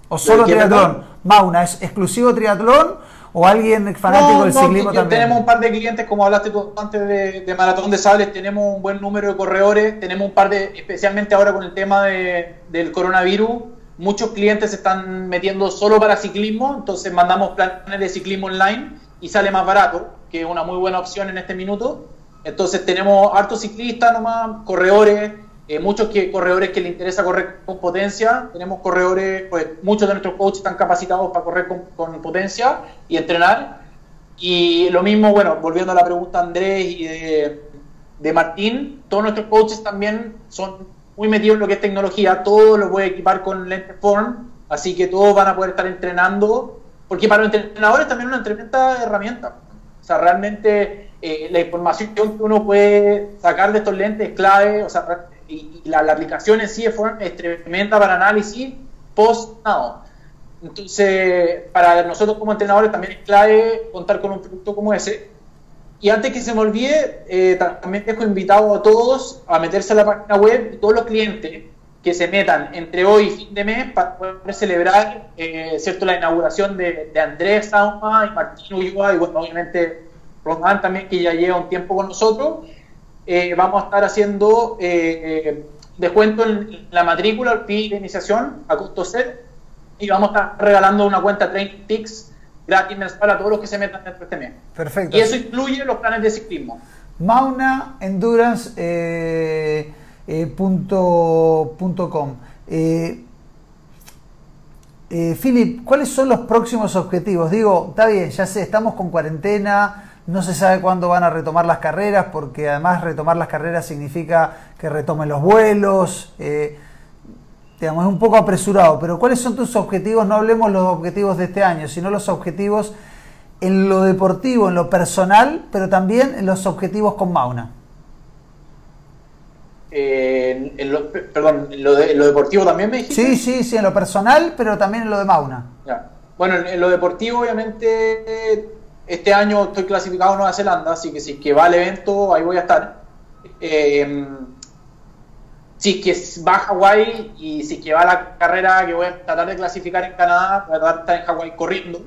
¿O solo triatlón? Mauna, ¿es exclusivo triatlón o alguien fanático del ciclismo también? Tenemos un par de clientes, como hablaste tú antes de, Maratón de Sables, tenemos un buen número de corredores, tenemos un par de, especialmente ahora con el tema del coronavirus, muchos clientes se están metiendo solo para ciclismo, entonces mandamos planes de ciclismo online y sale más barato, que es una muy buena opción en este minuto. Entonces tenemos hartos ciclistas nomás, corredores, eh, muchos que, corredores que les interesa correr con potencia. Tenemos corredores, pues muchos de nuestros coaches están capacitados para correr con, potencia y entrenar. Y lo mismo, bueno, volviendo a la pregunta de Andrés y de, Martín, todos nuestros coaches también son muy metidos en lo que es tecnología, todos los voy a equipar con form, así que todos van a poder estar entrenando, porque para los entrenadores también es una tremenda herramienta. O sea, realmente eh, la información que uno puede sacar de estos lentes es clave, o sea, y, la, aplicación en sí es, tremenda para análisis post-now. Entonces, para nosotros como entrenadores también es clave contar con un producto como ese. Y antes que se me olvide, eh, también dejo invitado a todos a meterse a la página web todos los clientes que se metan entre hoy y fin de mes para poder celebrar eh, cierto la inauguración de, de Andrés Sauma y Martín Ulloa y bueno, obviamente Román también que ya lleva un tiempo con nosotros. Eh, vamos a estar haciendo eh, descuento en la matrícula, el fee de iniciación a costo set y vamos a estar regalando una cuenta Training Tics gratis mensual a todos los que se metan dentro de este mes. Perfecto. Y eso incluye los planes de ciclismo. Mauna Endurance eh, punto, com. Philip, ¿cuáles son los próximos objetivos? Digo, está bien, ya sé, estamos con cuarentena, no se sabe cuándo van a retomar las carreras, porque además retomar las carreras significa que retomen los vuelos. Eh, digamos, es un poco apresurado, pero ¿cuáles son tus objetivos? No hablemos los objetivos de este año, sino los objetivos en lo deportivo, en lo personal, pero también en los objetivos con Mauna. Eh, en lo, perdón, en lo, deportivo también me dijiste? Sí, sí, sí, en lo personal, pero también en lo de Mauna. Bueno, en, lo deportivo, obviamente, este año estoy clasificado en Nueva Zelanda, así que si que va al evento, ahí voy a estar. Eh, si que va a Hawái y si que va a la carrera que voy a tratar de clasificar en Canadá, voy a tratar de estar en Hawái corriendo.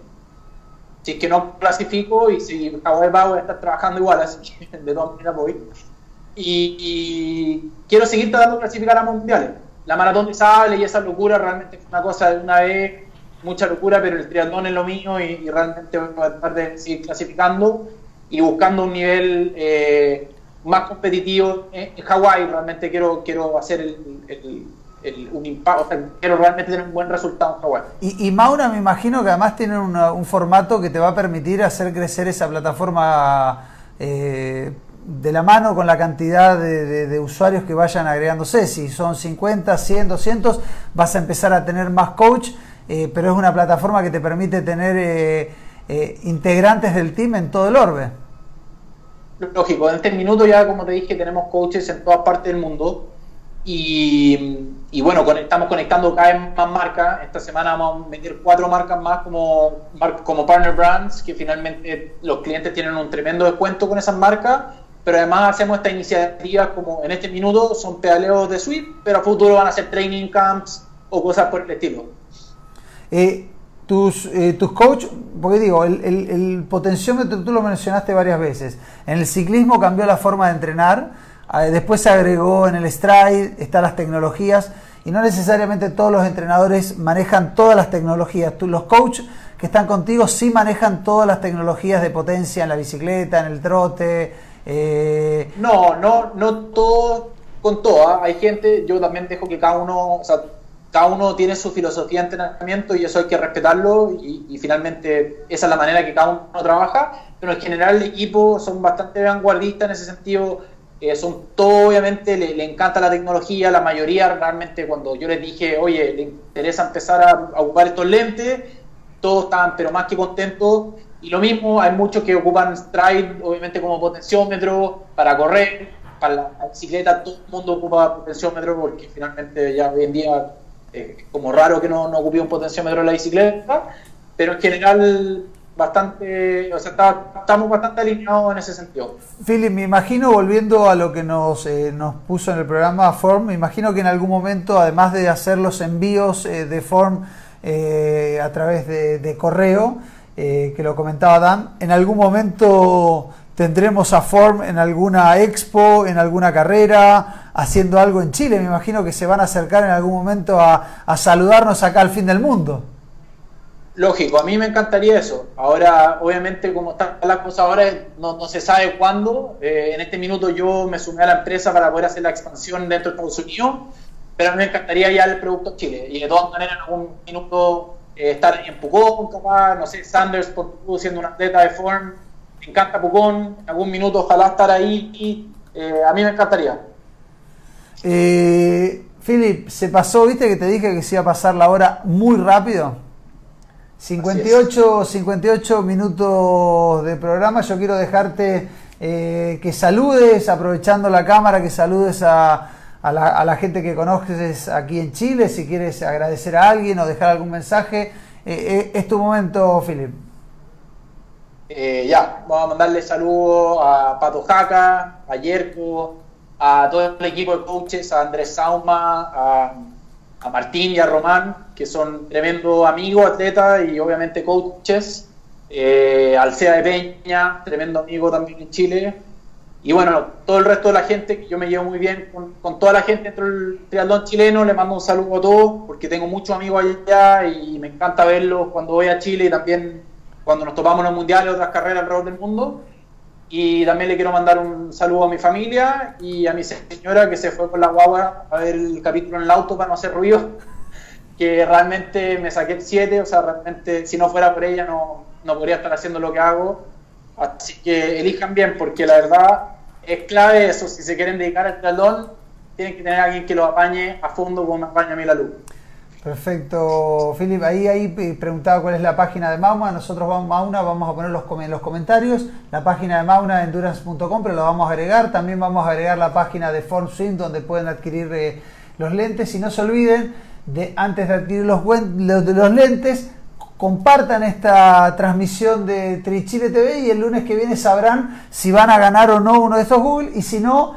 Si es que no clasifico y si Hawái va, voy a estar trabajando igual, así que de todas maneras voy. Y, quiero seguir tratando de clasificar a mundiales. La maratón de sable y esa locura realmente es una cosa de una vez mucha locura, pero el triatlón es lo mío y, realmente voy a tratar de seguir clasificando y buscando un nivel eh, más competitivo en, Hawái. Realmente quiero, quiero hacer el, un impacto, quiero realmente tener un buen resultado en Hawái. Y, y, Maura, me imagino que además tiene un formato que te va a permitir hacer crecer esa plataforma. Eh, de la mano con la cantidad de, usuarios que vayan agregándose. Si son 50, 100, 200, vas a empezar a tener más coach eh, pero es una plataforma que te permite tener eh, eh, integrantes del team en todo el orbe. Lógico, en este minuto ya, como te dije, tenemos coaches en todas partes del mundo y, bueno, estamos conectando cada vez más marcas. Esta semana vamos a meter cuatro marcas más como, como Partner Brands, que finalmente los clientes tienen un tremendo descuento con esas marcas pero además hacemos estas iniciativas como en este minuto son pedaleos de suite, pero a futuro van a ser training camps o cosas por el estilo. Eh, tus, eh, tus coach, porque digo, el, el, potenciómetro tú lo mencionaste varias veces. En el ciclismo cambió la forma de entrenar, eh, después se agregó en el stride, están las tecnologías, y no necesariamente todos los entrenadores manejan todas las tecnologías. Tú, los coach que están contigo sí manejan todas las tecnologías de potencia en la bicicleta, en el trote. No, no, no todo con todas. Hay gente, yo también dejo que cada uno, cada uno tiene su filosofía de entrenamiento y eso hay que respetarlo y, finalmente esa es la manera que cada uno trabaja, pero en general el equipo son bastante vanguardistas en ese sentido, eh, son todo obviamente, le, encanta la tecnología, la mayoría realmente cuando yo les dije, oye, le interesa empezar a, ocupar estos lentes, todos estaban pero más que contentos. Y lo mismo, hay muchos que ocupan Stride obviamente como potenciómetro para correr, para la bicicleta todo el mundo ocupa potenciómetro porque finalmente ya hoy en día eh, como raro que no, no ocupe un potenciómetro en la bicicleta, pero en general bastante, o sea, estamos bastante alineados en ese sentido. Philip, me imagino, volviendo a lo que nos, eh, nos puso en el programa Form, me imagino que en algún momento, además de hacer los envíos eh, de Form eh, a través de, correo, que lo comentaba Dan, en algún momento tendremos a Form en alguna expo, en alguna carrera, haciendo algo en Chile. Me imagino que se van a acercar en algún momento a, a saludarnos acá al fin del mundo. Lógico, a mí me encantaría eso. Ahora, obviamente, como están las cosas ahora, no, no se sabe cuándo. Eh, en este minuto yo me sumé a la empresa para poder hacer la expansión dentro de Estados Unidos, pero a mí me encantaría ya el producto Chile. Y de todas maneras, en algún minuto eh, estar en Pucón, capaz, no sé, Sanders, por siendo un atleta de form, me encanta Pucón, en algún minuto ojalá estar ahí. Y, eh, a mí me encantaría. Philip, se pasó, viste que te dije que se iba a pasar la hora muy rápido. 58, 58 minutos de programa. Yo quiero dejarte eh, que saludes, aprovechando la cámara, que saludes a, la, gente que conoces aquí en Chile. Si quieres agradecer a alguien o dejar algún mensaje, eh, eh, es tu momento, Philip. ya, vamos a mandarle saludos a Pato Jaca, a Yerko, a todo el equipo de coaches, a Andrés Sauma, a a Martín y a Román, que son tremendo amigos, atletas y obviamente coaches, eh, al de Peña, tremendo amigo también en Chile, y bueno, todo el resto de la gente, que yo me llevo muy bien con, toda la gente dentro del triatlón chileno, le mando un saludo a todos, porque tengo muchos amigos allá y me encanta verlos cuando voy a Chile y también cuando nos topamos en los mundiales, otras carreras alrededor del mundo. Y también le quiero mandar un saludo a mi familia y a mi señora que se fue con la guagua a ver el capítulo en el auto para no hacer ruido, que realmente me saqué el 7, o sea, realmente si no fuera por ella no, no podría estar haciendo lo que hago. Así que elijan bien, porque la verdad es clave eso, si se quieren dedicar al triatlón, tienen que tener a alguien que lo apañe a fondo como me apaña a mí la luz. Perfecto, Philip. Ahí, ahí preguntaba cuál es la página de Mauna. Nosotros vamos Mauna, vamos a poner los, en los comentarios la página de Mauna endurance.com, pero lo vamos a agregar. También vamos a agregar la página de FormSwim donde pueden adquirir eh, los lentes. Y no se olviden de antes de adquirir los, los, los lentes, compartan esta transmisión de Trichile TV y el lunes que viene sabrán si van a ganar o no uno de estos Google. Y si no,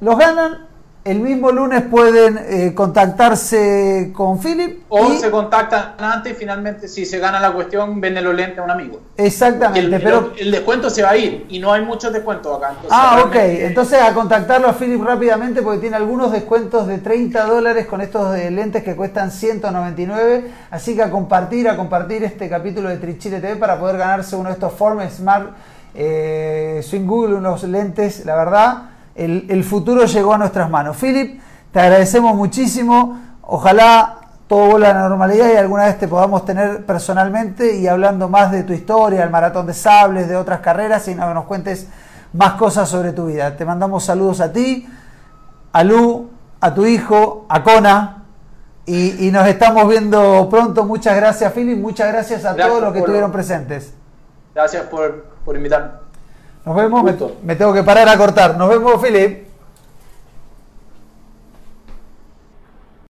los ganan el mismo lunes pueden eh, contactarse con Philip. O se contactan antes y finalmente, si se gana la cuestión, venden los lentes a un amigo. Exactamente. El, pero el descuento se va a ir y no hay muchos descuentos acá. ah, ok. Entonces a contactarlo a Philip rápidamente porque tiene algunos descuentos de 30 dólares con estos eh, lentes que cuestan 199. Así que a compartir, a compartir este capítulo de Trichile TV para poder ganarse uno de estos Form Smart eh, Swing Google, unos lentes, la verdad el, futuro llegó a nuestras manos. Philip, te agradecemos muchísimo. Ojalá todo vuelva a la normalidad y alguna vez te podamos tener personalmente y hablando más de tu historia, el maratón de sables, de otras carreras y nos cuentes más cosas sobre tu vida. Te mandamos saludos a ti, a Lu, a tu hijo, a Kona. Y, nos estamos viendo pronto. Muchas gracias, Philip. Muchas gracias a todos los que estuvieron presentes. Gracias por, por invitarme. Nos vemos, me, me, tengo que parar a cortar. Nos vemos, Philip.